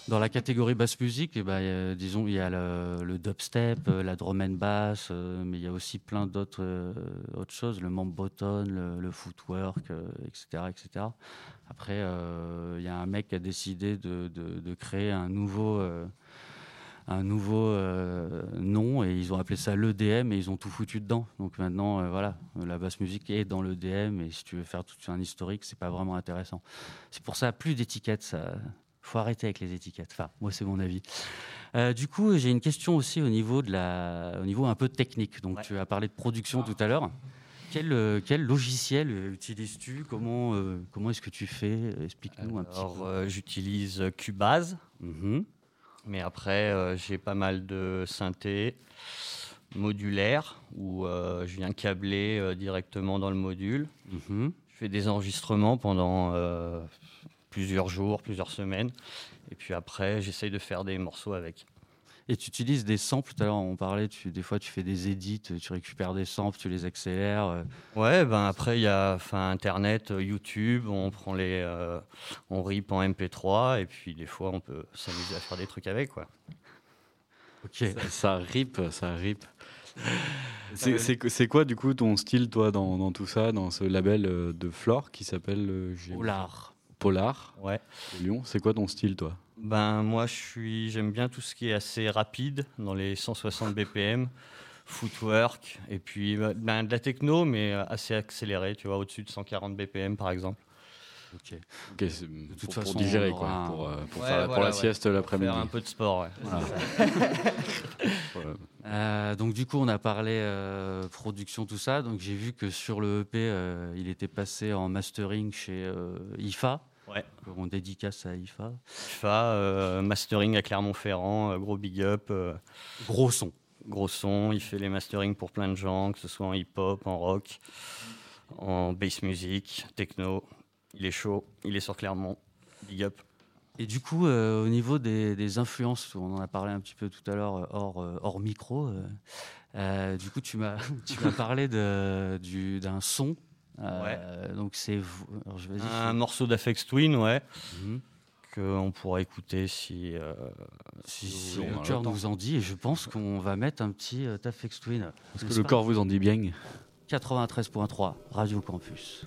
dans la catégorie basse musique. eh ben, a- disons, il y a le, dubstep, euh, la drum and bass, euh, mais il y a aussi plein d'autres euh, autres choses, le mamboton, le, le footwork, euh, etc., etc. Après, euh, il y a un mec qui a décidé de- de créer un nouveau. Un nouveau euh, nom et ils ont appelé ça l'EDM et ils ont tout foutu dedans. Donc maintenant, euh, voilà, la basse musique est dans l'EDM et si tu veux faire tout un historique, c'est pas vraiment intéressant. C'est pour ça, plus d'étiquettes, ça. Faut arrêter avec les étiquettes. Enfin, moi, c'est mon avis. Euh, du coup, j'ai une question aussi au niveau de la, au niveau un peu technique. Donc, tu as parlé de production tout à l'heure. Quel, quel logiciel utilises-tu? Comment, euh, comment est-ce que tu fais? Explique-nous un petit Alors, peu. euh, j'utilise Cubase. Mhm. Mais après, euh, j'ai pas mal de synthé modulaire où euh, je viens câbler euh, directement dans le module. Mhm. Je fais des enregistrements pendant plusieurs jours, plusieurs semaines. Et puis après, j'essaye de faire des morceaux avec. Et tu utilises des samples, tout à l'heure on parlait, tu, des fois tu fais des edits, tu récupères des samples, tu les accélères. euh. Ouais, ben après, il y a Internet, euh, YouTube, on prend les. euh, on rip en MP3, et puis des fois, on peut s'amuser à faire des trucs avec, quoi. Ok. Ça, ça rip, ça rip. [LAUGHS] C'est- quoi du coup ton style toi dans, dans tout ça, dans ce label euh, de Flore qui s'appelle euh, Polar. Polar. Ouais. Lyon. C'est quoi ton style toi? Ben moi je suis j'aime bien tout ce qui est assez rapide dans les 160 BPM, footwork et puis euh, ben, de la techno mais euh, assez accéléré, tu vois au-dessus de 140 BPM par exemple. Ok. Ok, c'est toute pour, pour façon, digérer on quoi, un- pour, euh, pour Ouais, faire- pour voilà, la ouais. sieste Pour l'après-midi. Faire un peu de sport, ouais. Voilà. [LAUGHS] Euh, donc du coup, on a parlé euh, production, tout ça. Donc j'ai vu que sur le EP, euh, il était passé en mastering chez euh, IFA. Ouais. On dédicace à IFA. FIFA, euh, mastering à Clermont-Ferrand, euh, gros big up. euh, Gros son. Gros son, il fait les mastering pour plein de gens, que ce soit en hip-hop, en rock, en bass music, techno. Il est chaud, il est sur Clermont, big up. Et du coup, au niveau des, des influences, on en a parlé un petit peu tout à l'heure hors, hors micro. du coup, tu m'as [LAUGHS] parlé du- d'un son. Euh, Donc c'est Un morceau d'Afex Twin, ouais. Mhm. Qu'on pourra écouter si. euh, Si, le cœur nous en dit, et je pense qu'on va mettre un petit euh, Tafex Twin. Parce que le corps vous en dit bien? 93.3, Radio Campus.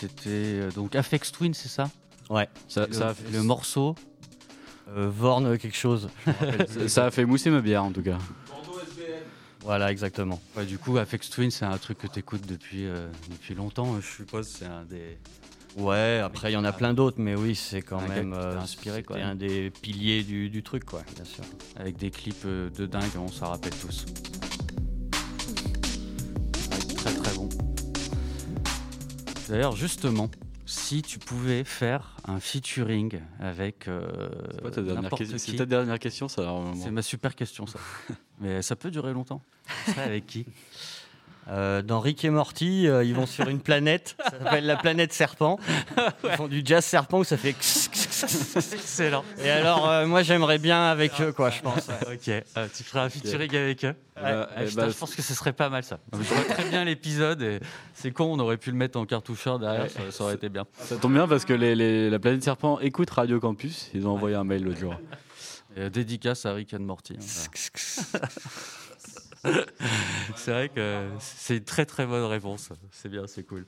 C'était euh, donc Afex Twin, c'est ça? Ouais. Ça, le, ça a fait, le morceau. Euh, Vorn quelque chose. [LAUGHS] Ça- ça a fait mousser ma bière en tout cas. Voilà, exactement. Ouais, du coup, Afex Twin, c'est un truc que tu écoutes depuis, euh, depuis longtemps, je suppose. C'est un des. Ouais, après il y en a plein d'autres, mais oui, c'est quand Un même euh, inspiré, quoi. c'était un des piliers du, du truc, quoi, bien sûr. Avec des clips de dingue, on s'en rappelle tous. D'ailleurs, justement, si tu pouvais faire un featuring avec. euh, C'est ta dernière question- c'est qui- ta dernière question, ça, C'est ma super question, ça. [LAUGHS] Mais ça peut durer longtemps. Serait avec qui? Euh, dans Rick et Morty, euh, ils vont sur une planète, ça s'appelle la planète serpent. [LAUGHS] Ils font du jazz serpent où ça fait. Excellent. Et alors, euh, moi j'aimerais bien avec eux, quoi, je pense. Ok, euh, tu feras un featuring avec eux. Ouais. Eh putain, bah, je pense que ce serait pas mal ça. Je vois très bien l'épisode et c'est con, on aurait pu le mettre en cartoucheur derrière, Ouais. ça, ça aurait été bien. Ça tombe bien parce que les, les- la planète serpent écoute Radio Campus. Ils ont envoyé un mail l'autre jour. Et, euh, dédicace à Rick and Morty. hein. [LAUGHS] c'est vrai que c'est une très très bonne réponse. C'est bien, c'est cool.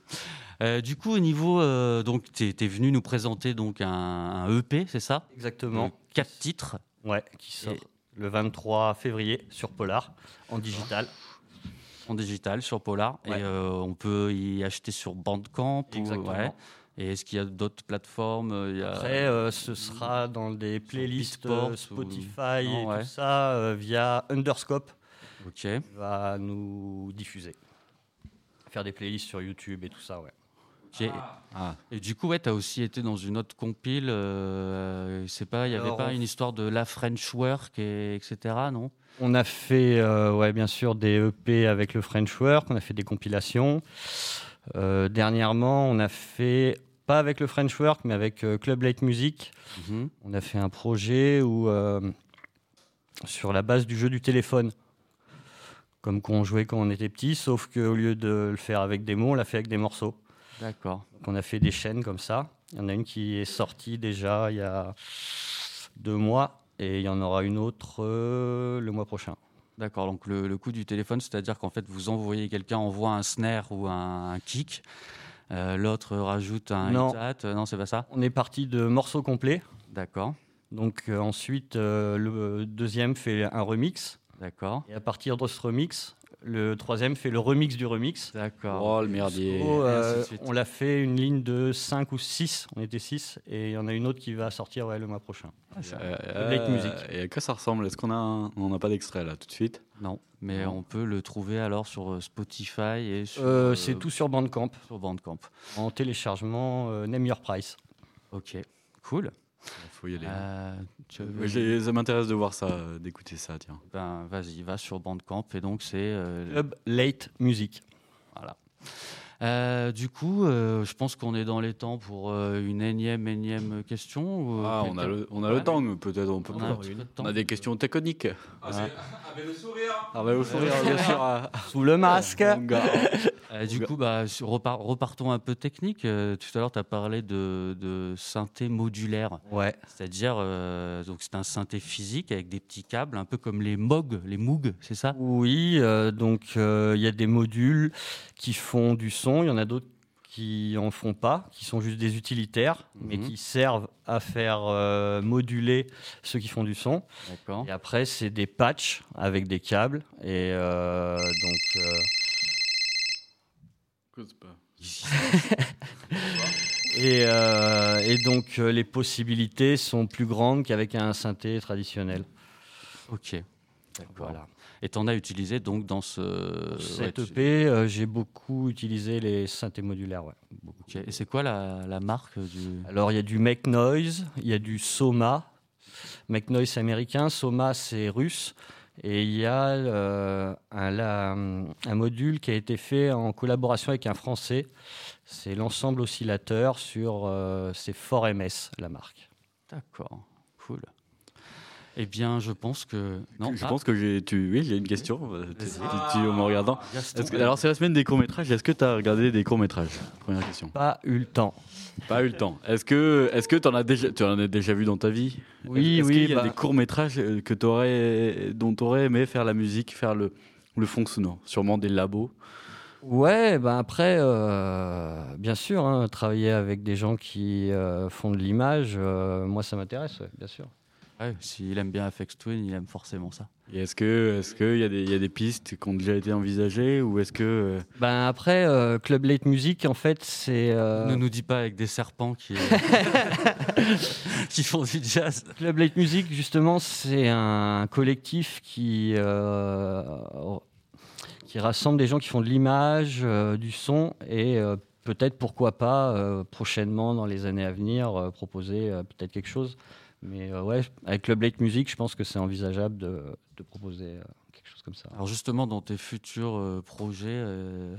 Euh, du coup, au niveau, euh, donc, tu es, venu nous présenter donc un, un EP, c'est ça? Exactement. Quatre titres. Ouais, qui sort le 23 février sur Polar, en digital. En digital sur Polar. Ouais. Et euh, on peut y acheter sur Bandcamp. ou- Exactement. ouais. Et est-ce qu'il y a d'autres plateformes? Il y a... Après, euh, ce sera dans des playlists ou- Spotify Non, et ouais. tout ça euh, via Underscope. Ok. qui va nous diffuser. Faire des playlists sur YouTube et tout ça, ouais. Ah. Et du coup, ouais, tu as aussi été dans une autre compile. euh, c'est pas, il y avait Alors, pas on- une histoire de la French Work, et, etc. Non? On a fait, euh, ouais, bien sûr, des EP avec le French Work, on a fait des compilations. Euh, dernièrement, on a fait, pas avec le French Work, mais avec euh, Club Light Music, Mhm. on a fait un projet où, euh, sur la base du jeu du téléphone, comme qu'on jouait quand on était petit, sauf qu'au lieu de le faire avec des mots, on l'a fait avec des morceaux. D'accord. Donc on a fait des chaînes comme ça. Il y en a une qui est sortie déjà il y a deux mois et il y en aura une autre euh, le mois prochain. D'accord. Donc le, le coup du téléphone, c'est-à-dire qu'en fait, vous envoyez quelqu'un envoie un snare ou un, un kick. euh, L'autre rajoute un Non. hi-hat. Euh, Non, c'est pas ça? On est parti de morceaux complets. D'accord. Donc euh, ensuite, le deuxième fait un remix. D'accord. Et à partir de ce remix, le troisième fait le remix du remix. D'accord. Oh le merdier. Oh, euh, on l'a fait une ligne de 5 ou 6. On était 6. Et il y en a une autre qui va sortir ouais, le mois prochain. Euh, Late euh, Music. Et à quoi ça ressemble? Est-ce qu'on a un- on n'a pas d'extrait là tout de suite? Non, mais Non. on peut le trouver alors sur euh, Spotify et sur. Euh, euh, C'est tout sur Bandcamp. sur Bandcamp. En téléchargement, euh, Name Your Price. Ok. Cool. Faut y aller. Euh, tu veux- Ouais, j'ai- ça m'intéresse de voir ça, euh, d'écouter ça, tiens. Ben, vas-y, va sur Bandcamp et donc c'est. euh, Club Late Music. Voilà. Euh, du coup, euh, je pense qu'on est dans les temps pour euh, une énième, énième question. ou, euh, Ah, on a le, on a Ouais. le temps, mais peut-être on peut On a pas. un petit peu de temps. On a des questions techniques. Ah, c'est- avec le sourire. Bah, au sourire, [LAUGHS] bien sûr. Sous le masque. Euh, du coup, bah, repartons un peu technique. Euh, tout à l'heure, tu as parlé de, de synthé modulaire. Ouais. C'est-à-dire, euh, donc c'est un synthé physique avec des petits câbles, un peu comme les Moog, les Moog, c'est ça? Oui, donc il y a des modules qui font du son, il y en a d'autres qui en font pas, qui sont juste des utilitaires, mais Mhm. qui servent à faire euh, moduler ceux qui font du son. Et après, c'est des patchs avec des câbles. Et euh, donc. euh, [LAUGHS] et, euh, et donc, euh, les possibilités sont plus grandes qu'avec un synthé traditionnel. Ok. D'accord. Voilà. Et tu en as utilisé donc dans ce. Cette ouais, tu- EP, euh, j'ai beaucoup utilisé les synthés modulaires. Ouais. Ok. Et c'est quoi la, la marque du. Alors, il y a du Make Noise, il y a du Soma. Make Noise, c'est américain, Soma, c'est russe. Et il y a euh, un, module qui a été fait en collaboration avec un Français. C'est l'ensemble oscillateur sur. euh, c'est Fort MS, la marque. D'accord. Cool. Eh bien, je pense que. Non, Je ah, pense que j'ai. Tu... Oui, j'ai une question. euh, Tu, tu- tu- en me regardant. Que- Alors, c'est la semaine des courts-métrages. Est-ce que tu as regardé des courts-métrages? Première question. Pas eu le temps. Pas eu le temps. Est-ce que est-ce que en as déjà tu en as déjà vu dans ta vie? Oui, Est-ce oui, qu'il y a bah- des courts métrages que t'aurais dont tu aurais aimé faire la musique, faire le le fond sonore, sûrement des labos Ouais, ben après, euh, bien sûr, hein, travailler avec des gens qui euh, font de l'image, euh, moi ça m'intéresse, ouais, bien sûr. Ouais, S'il aime bien FX Twin, il aime forcément ça. Et est-ce que est-ce qu'il y, a des- il y a des pistes qui ont déjà été envisagées ou est-ce que euh, Ben après, euh, Club Late Music, en fait, c'est. euh, Ne nous dis pas avec des serpents qui, [LAUGHS] qui font du jazz. Club Late Music, justement, c'est un collectif qui, euh, qui rassemble des gens qui font de l'image, euh, du son et euh, peut-être, pourquoi pas, euh, prochainement, dans les années à venir, euh, proposer euh, peut-être quelque chose. Mais euh, ouais, avec Club Late Music, je pense que c'est envisageable de, de proposer euh, quelque chose comme ça. Alors justement, dans tes futurs euh, projets,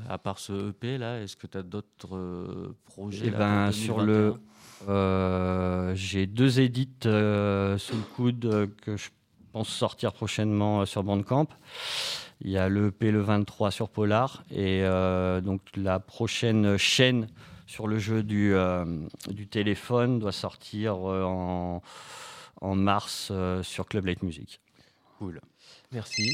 à part ce EP là, est-ce que tu as d'autres projets Eh là, ben, sur 2021? le, j'ai deux édits sous le coude que je pense sortir prochainement sur Bandcamp. Il y a le EP le 23 sur Polar et donc la prochaine chaîne sur le jeu du, euh, du téléphone doit sortir euh, en, en mars euh, sur Club Late Music. Cool. Merci.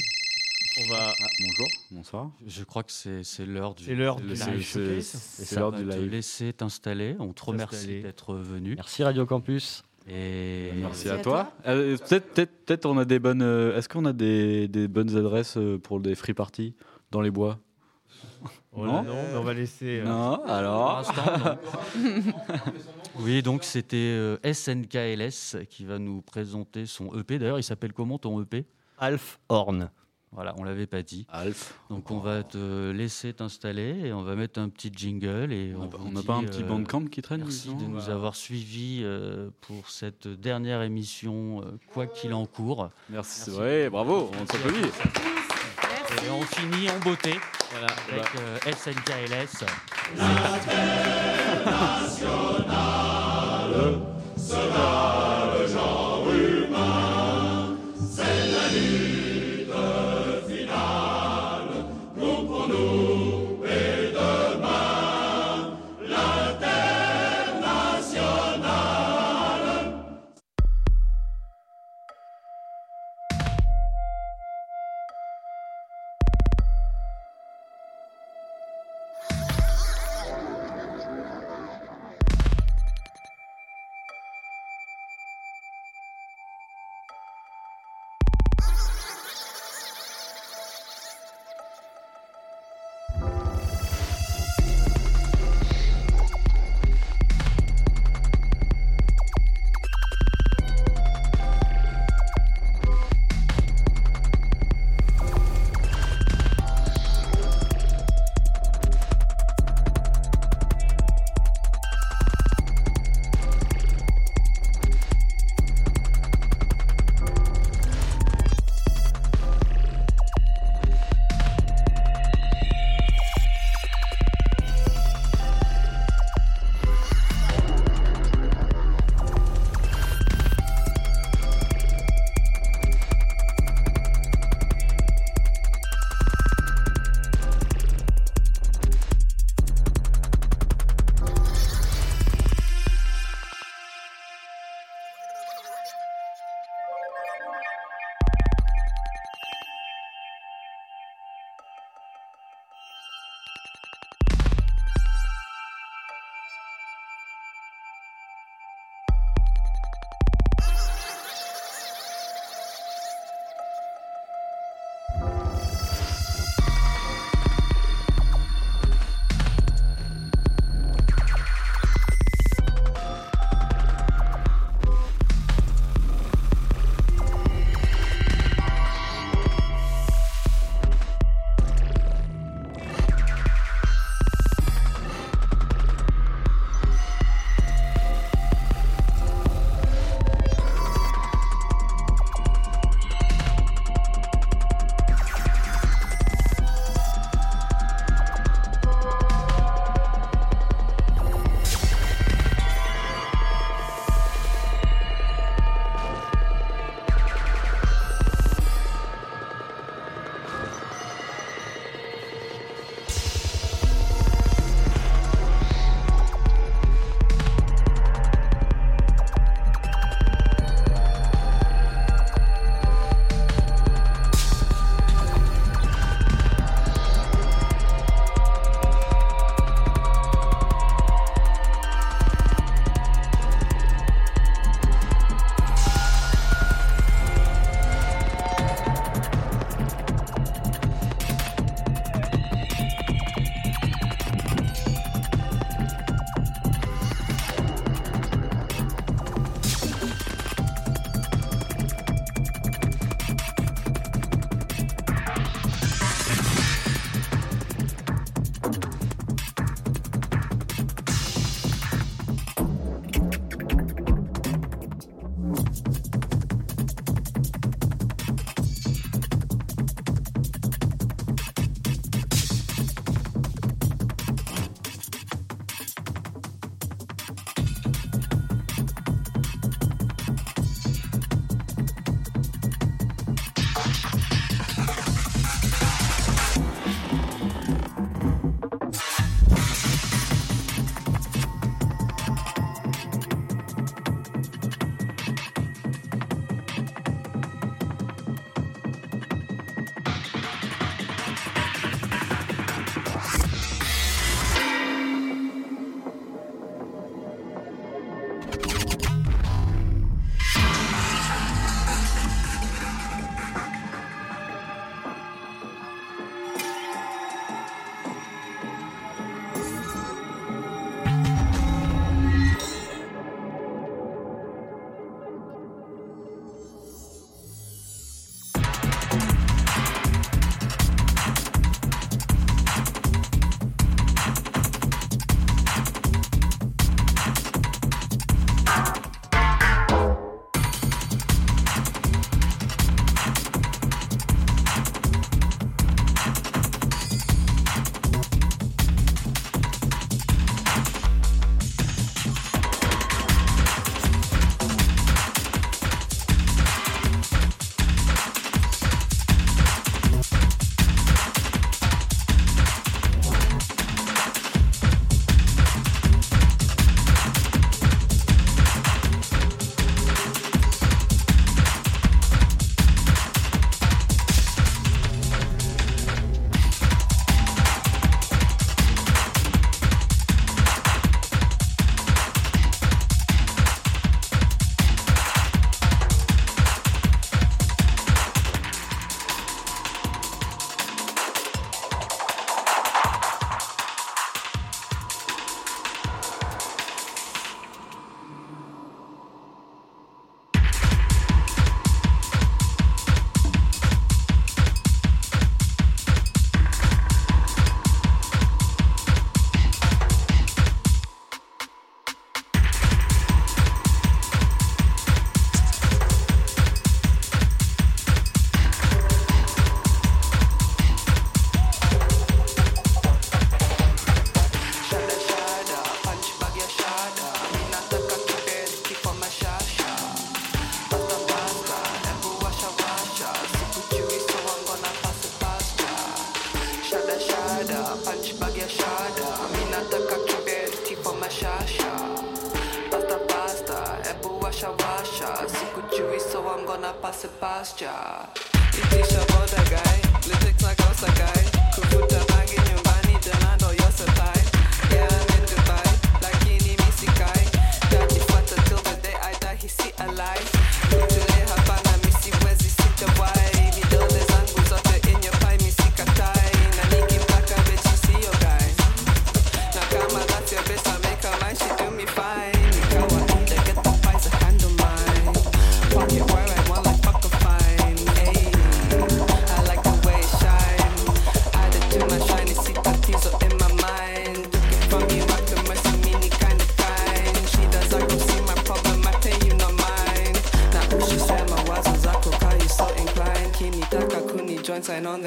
On va. bonjour, bonsoir. Je crois que c'est c'est l'heure du C'est l'heure du live C'est l'heure va du te live. laisser t'installer. On te remercie d'être venu. Merci Radio Campus. Et Merci à toi. Euh, peut-être, peut-être, peut-être on a des bonnes. euh, est-ce qu'on a des, des bonnes adresses pour des free parties dans les bois? Oh non, mais on va laisser, euh, Non, alors. Non. [LAUGHS] oui, donc c'était euh, SNKLS qui va nous présenter son EP. D'ailleurs, il s'appelle comment ton EP Alf Horn. Voilà, on l'avait pas dit. Alf. Donc on va te laisser t'installer et on va mettre un petit jingle et on, n'a pas- vous on n'a dit, pas un petit euh, Bandcamp qui traîne, Merci disons de nous avoir suivis euh, pour cette dernière émission, euh, quoi qu'il en court. Merci. Ouais, bravo, on s'applaudit. Et on finit en beauté Voilà, avec euh, SNKLS. Sera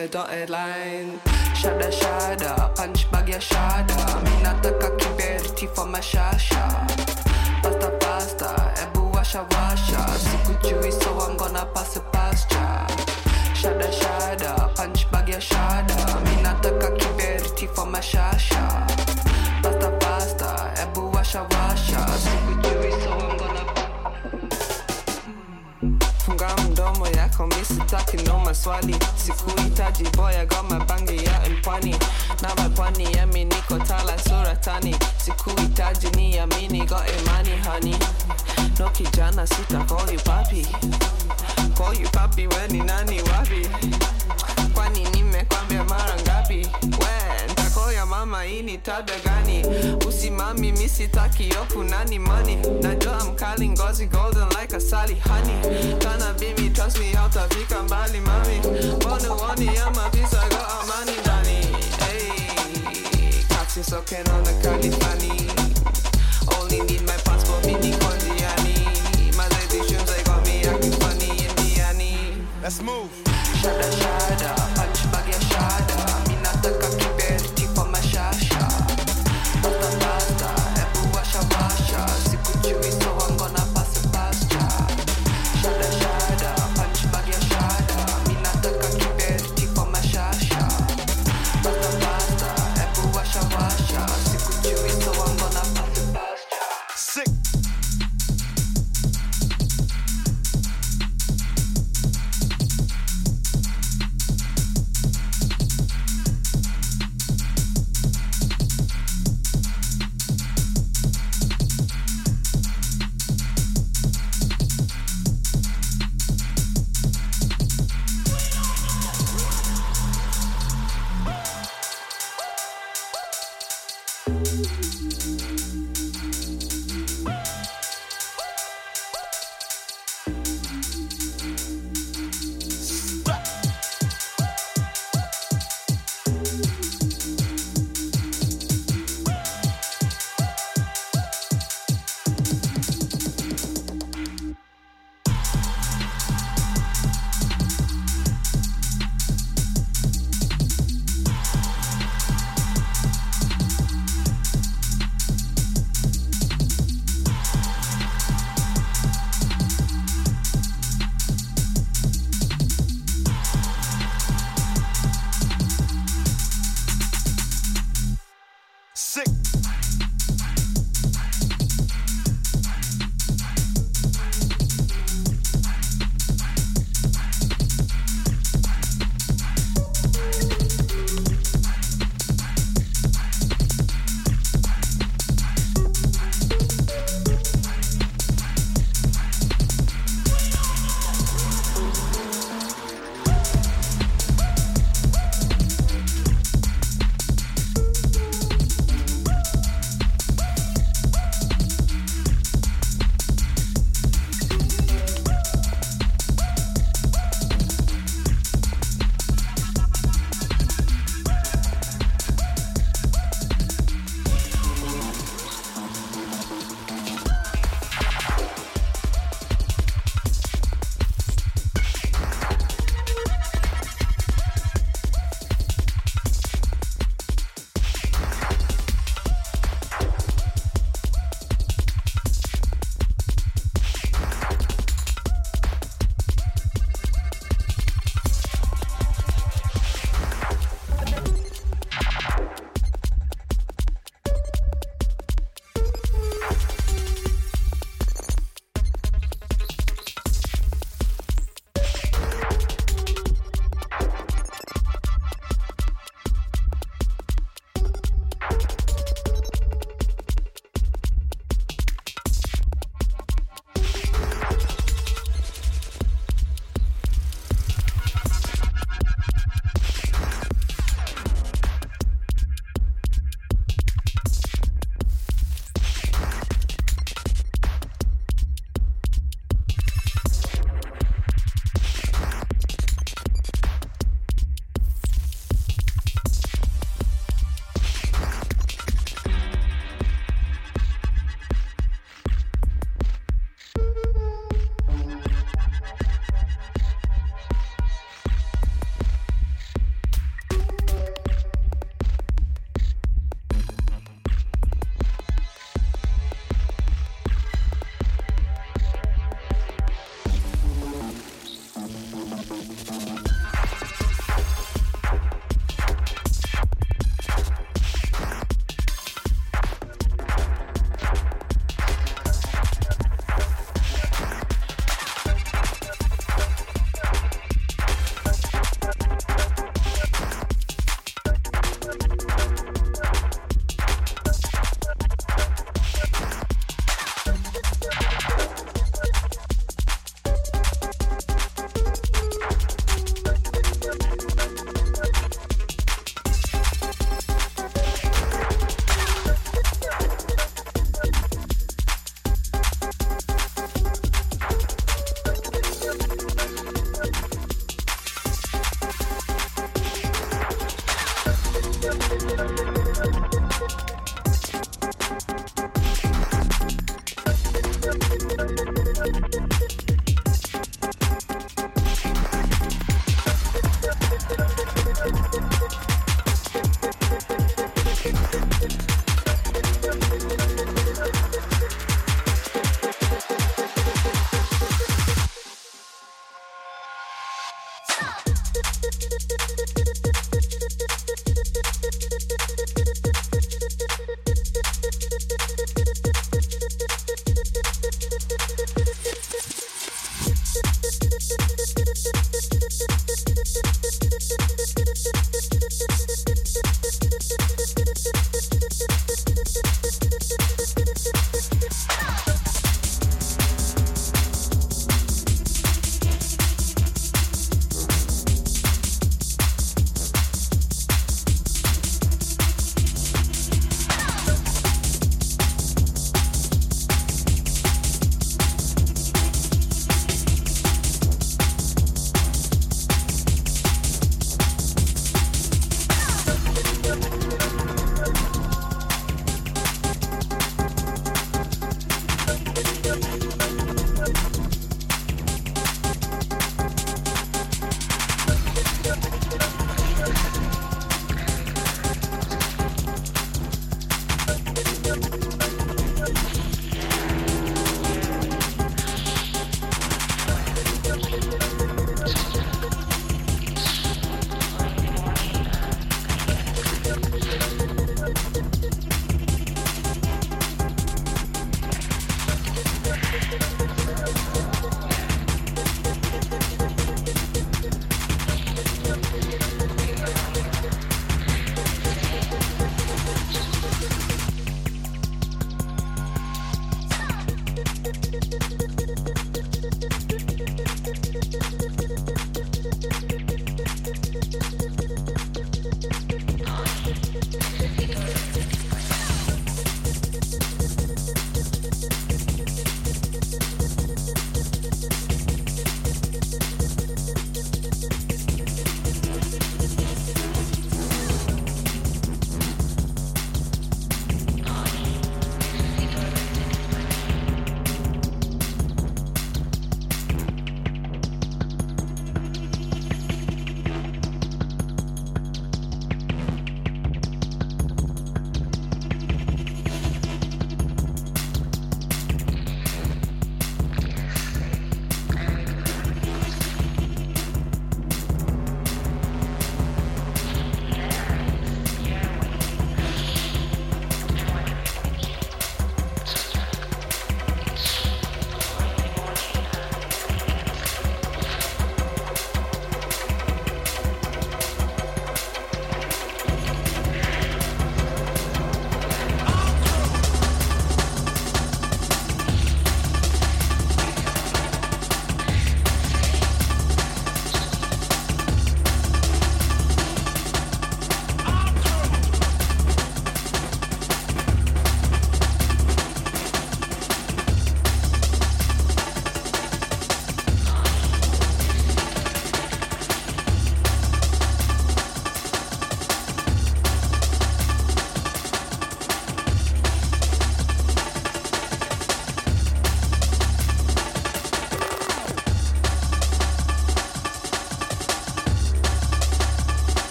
the dotted line. maswali sikuhitaji boya goma bangi ya mpwani na mapwani yami niko tala suratani sikuhitaji ni amini go imani hani no kijana sita call you papi. Call you papi weni nani wapi? Kwani nimekwambia mara ngapi? When? moja mama ini tada gani? Usimami mi si taki yoku nani mani Najua I'm calling golden like a Sally honey. Tana bibi trust me hautafika mbali mami. Bona woni ama visa go amani ndani? Hey, kaksi soke naona Only need my passport mini kondiani My lady shoes they got me acting funny Indiani. Let's move. Shada shada.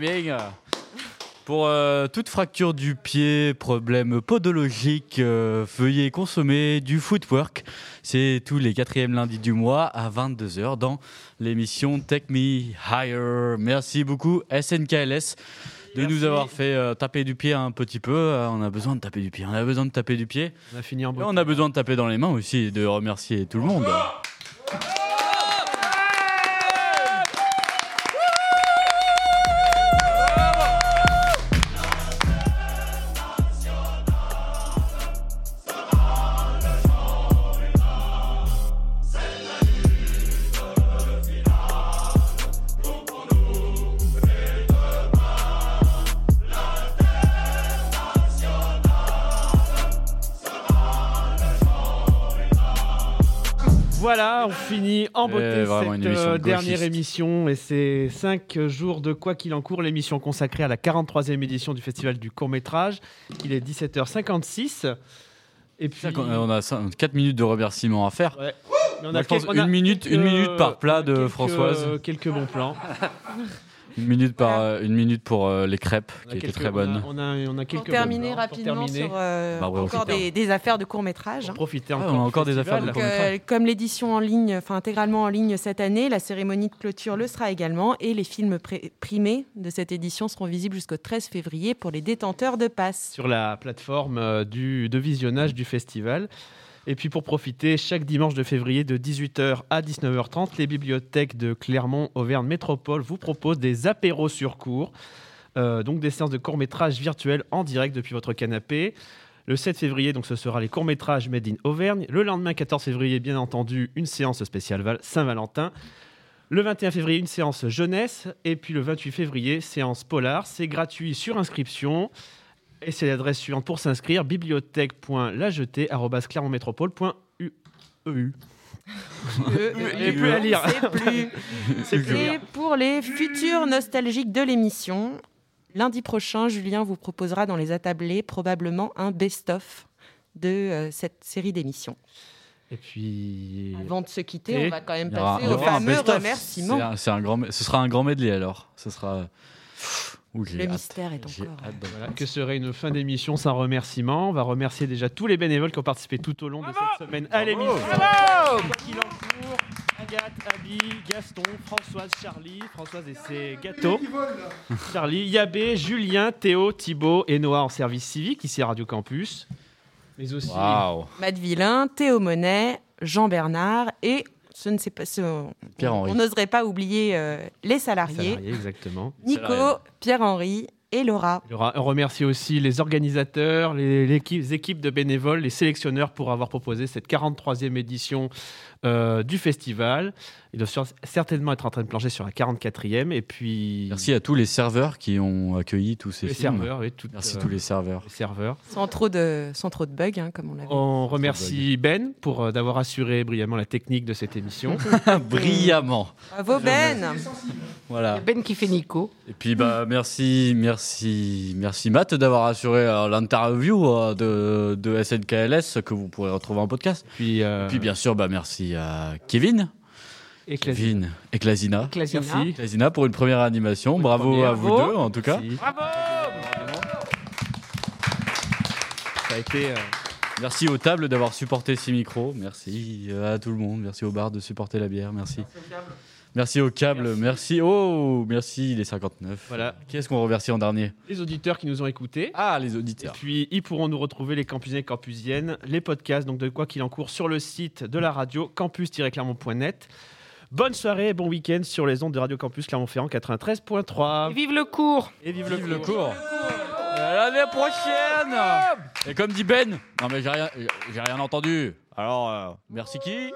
Bien Pour euh, toute fracture du pied, problème podologique, euh, veuillez consommer du footwork. C'est tous les quatrièmes lundis du mois à 22h dans l'émission Take Me Higher. Merci beaucoup SNKLS de nous avoir fait euh, taper du pied un petit peu. Euh, on a besoin de taper du pied. On a besoin de taper du pied. On a fini en Et beauté. on a besoin de taper dans les mains aussi et de remercier tout le monde. En beauté vraiment une cette émission euh, de dernière émission et c'est 5 jours de quoi qu'il en court, l'émission consacrée à la 43e édition du Festival du court métrage. Il est 17h56. Et puis, On a 4 minutes de remerciements à faire. Ouais. Mais on Moi, a je pense on a une minute, quelques- une minute par plat de quelques- Françoise. Quelques bons plans. [LAUGHS] Une minute, par, euh, une minute pour euh, les crêpes, qui étaient très bonnes. On a, on a, on a quelques Pour terminer plans. Pour rapidement terminer. sur euh, Bah ouais, encore des, des affaires de court métrage. Profiter Ah, encore. on a encore des affaires de Donc, euh, comme l'édition en ligne, enfin intégralement en ligne cette année, la cérémonie de clôture le sera également et les films primés de cette édition seront visibles jusqu'au 13 février pour les détenteurs de passe. sur la plateforme euh, du, de visionnage du festival. Et puis pour profiter, chaque dimanche de février de 18h à 19h30, les bibliothèques de Clermont Auvergne Métropole vous proposent des apéros sur cours, euh, donc des séances de courts-métrages virtuels en direct depuis votre canapé. Le 7 février, donc ce sera les courts-métrages Made in Auvergne. Le lendemain, 14 février, bien entendu, une séance spéciale Val- Saint-Valentin. Le 21 février, une séance jeunesse. Et puis le 28 février, séance polar. C'est gratuit sur inscription. Et c'est l'adresse suivante pour s'inscrire bibliothèque.lajeté.clermontmétropole.eu. Euh, [LAUGHS] Et plus à lire. Et [LAUGHS] pour les futurs nostalgiques de l'émission, lundi prochain, Julien vous proposera dans les attablés probablement un best-of de euh, cette série d'émissions. Et puis. Avant de se quitter, on va quand même passer au fameux remerciement. C'est un- grand, ce sera un grand medley alors. Ce sera. Ouh, Le hâte. mystère est encore. hâte d'en- Voilà, que serait une fin d'émission sans remerciement On va remercier déjà tous les bénévoles qui ont participé tout au long de cette semaine à l'émission. En court, Agathe, Abby, Gaston, Françoise, Charlie, Françoise et ses gâteaux. Charlie, Yabé, Julien, Théo, Thibaut et Noah en service civique ici à Radio Campus. Mais aussi Matt Villain, Théo Monet, Jean Bernard et ce ne sait pas, ce- on- n'oserait pas oublier euh, les salariés. Salariés, exactement. Nico, Pierre-Henri et Laura. Laura, On remercie aussi les organisateurs, les équipes de bénévoles, les sélectionneurs pour avoir proposé cette 43e édition euh, du festival. Ils doivent sur- certainement être en train de plancher sur la 44e. Et puis. Merci à tous les serveurs qui ont accueilli tous ces Les films. serveurs, oui, tout, Merci euh, tous les serveurs. Les serveurs. Sans trop de, sans trop de bugs, hein, comme on l'a vu. On remercie Ben pour euh, d'avoir assuré brillamment la technique de cette émission. [LAUGHS] Brillamment. Bravo Ben Voilà. Ben qui fait Nico. Et puis bah merci, merci, merci Matt d'avoir assuré euh, l'interview euh, de, de SNKLS que vous pourrez retrouver en podcast. Puis, Et puis bien sûr bah merci à Kevin. Et Kevin et. Merci. Pour une première animation. Bravo première. à vous Bravo. deux en tout cas. Ça a été. euh, Merci aux tables d'avoir supporté ces micros. Merci à tout le monde. Merci au bar de supporter la bière. Merci. Merci au câble. Merci. Oh, merci les 59. Voilà. Qu'est-ce qu'on remercie en dernier les auditeurs qui nous ont écoutés. Ah, les auditeurs. Et puis, ils pourront nous retrouver, les campusiens et campusiennes, les podcasts, donc de quoi qu'il en court, sur le site de la radio, campus-clermont.net. Bonne soirée, bon week-end sur les ondes de Radio Campus Clermont-Ferrand 93.3. Et vive le cours Et vive, Vive le cours. À l'année prochaine. Et comme dit Ben, non mais j'ai rien, j'ai rien entendu. Alors, euh, merci qui?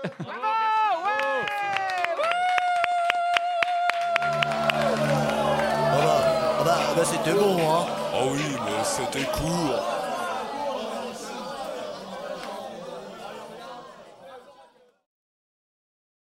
Bah, ah bah, bah, c'était bon, hein Ah oui, mais c'était court.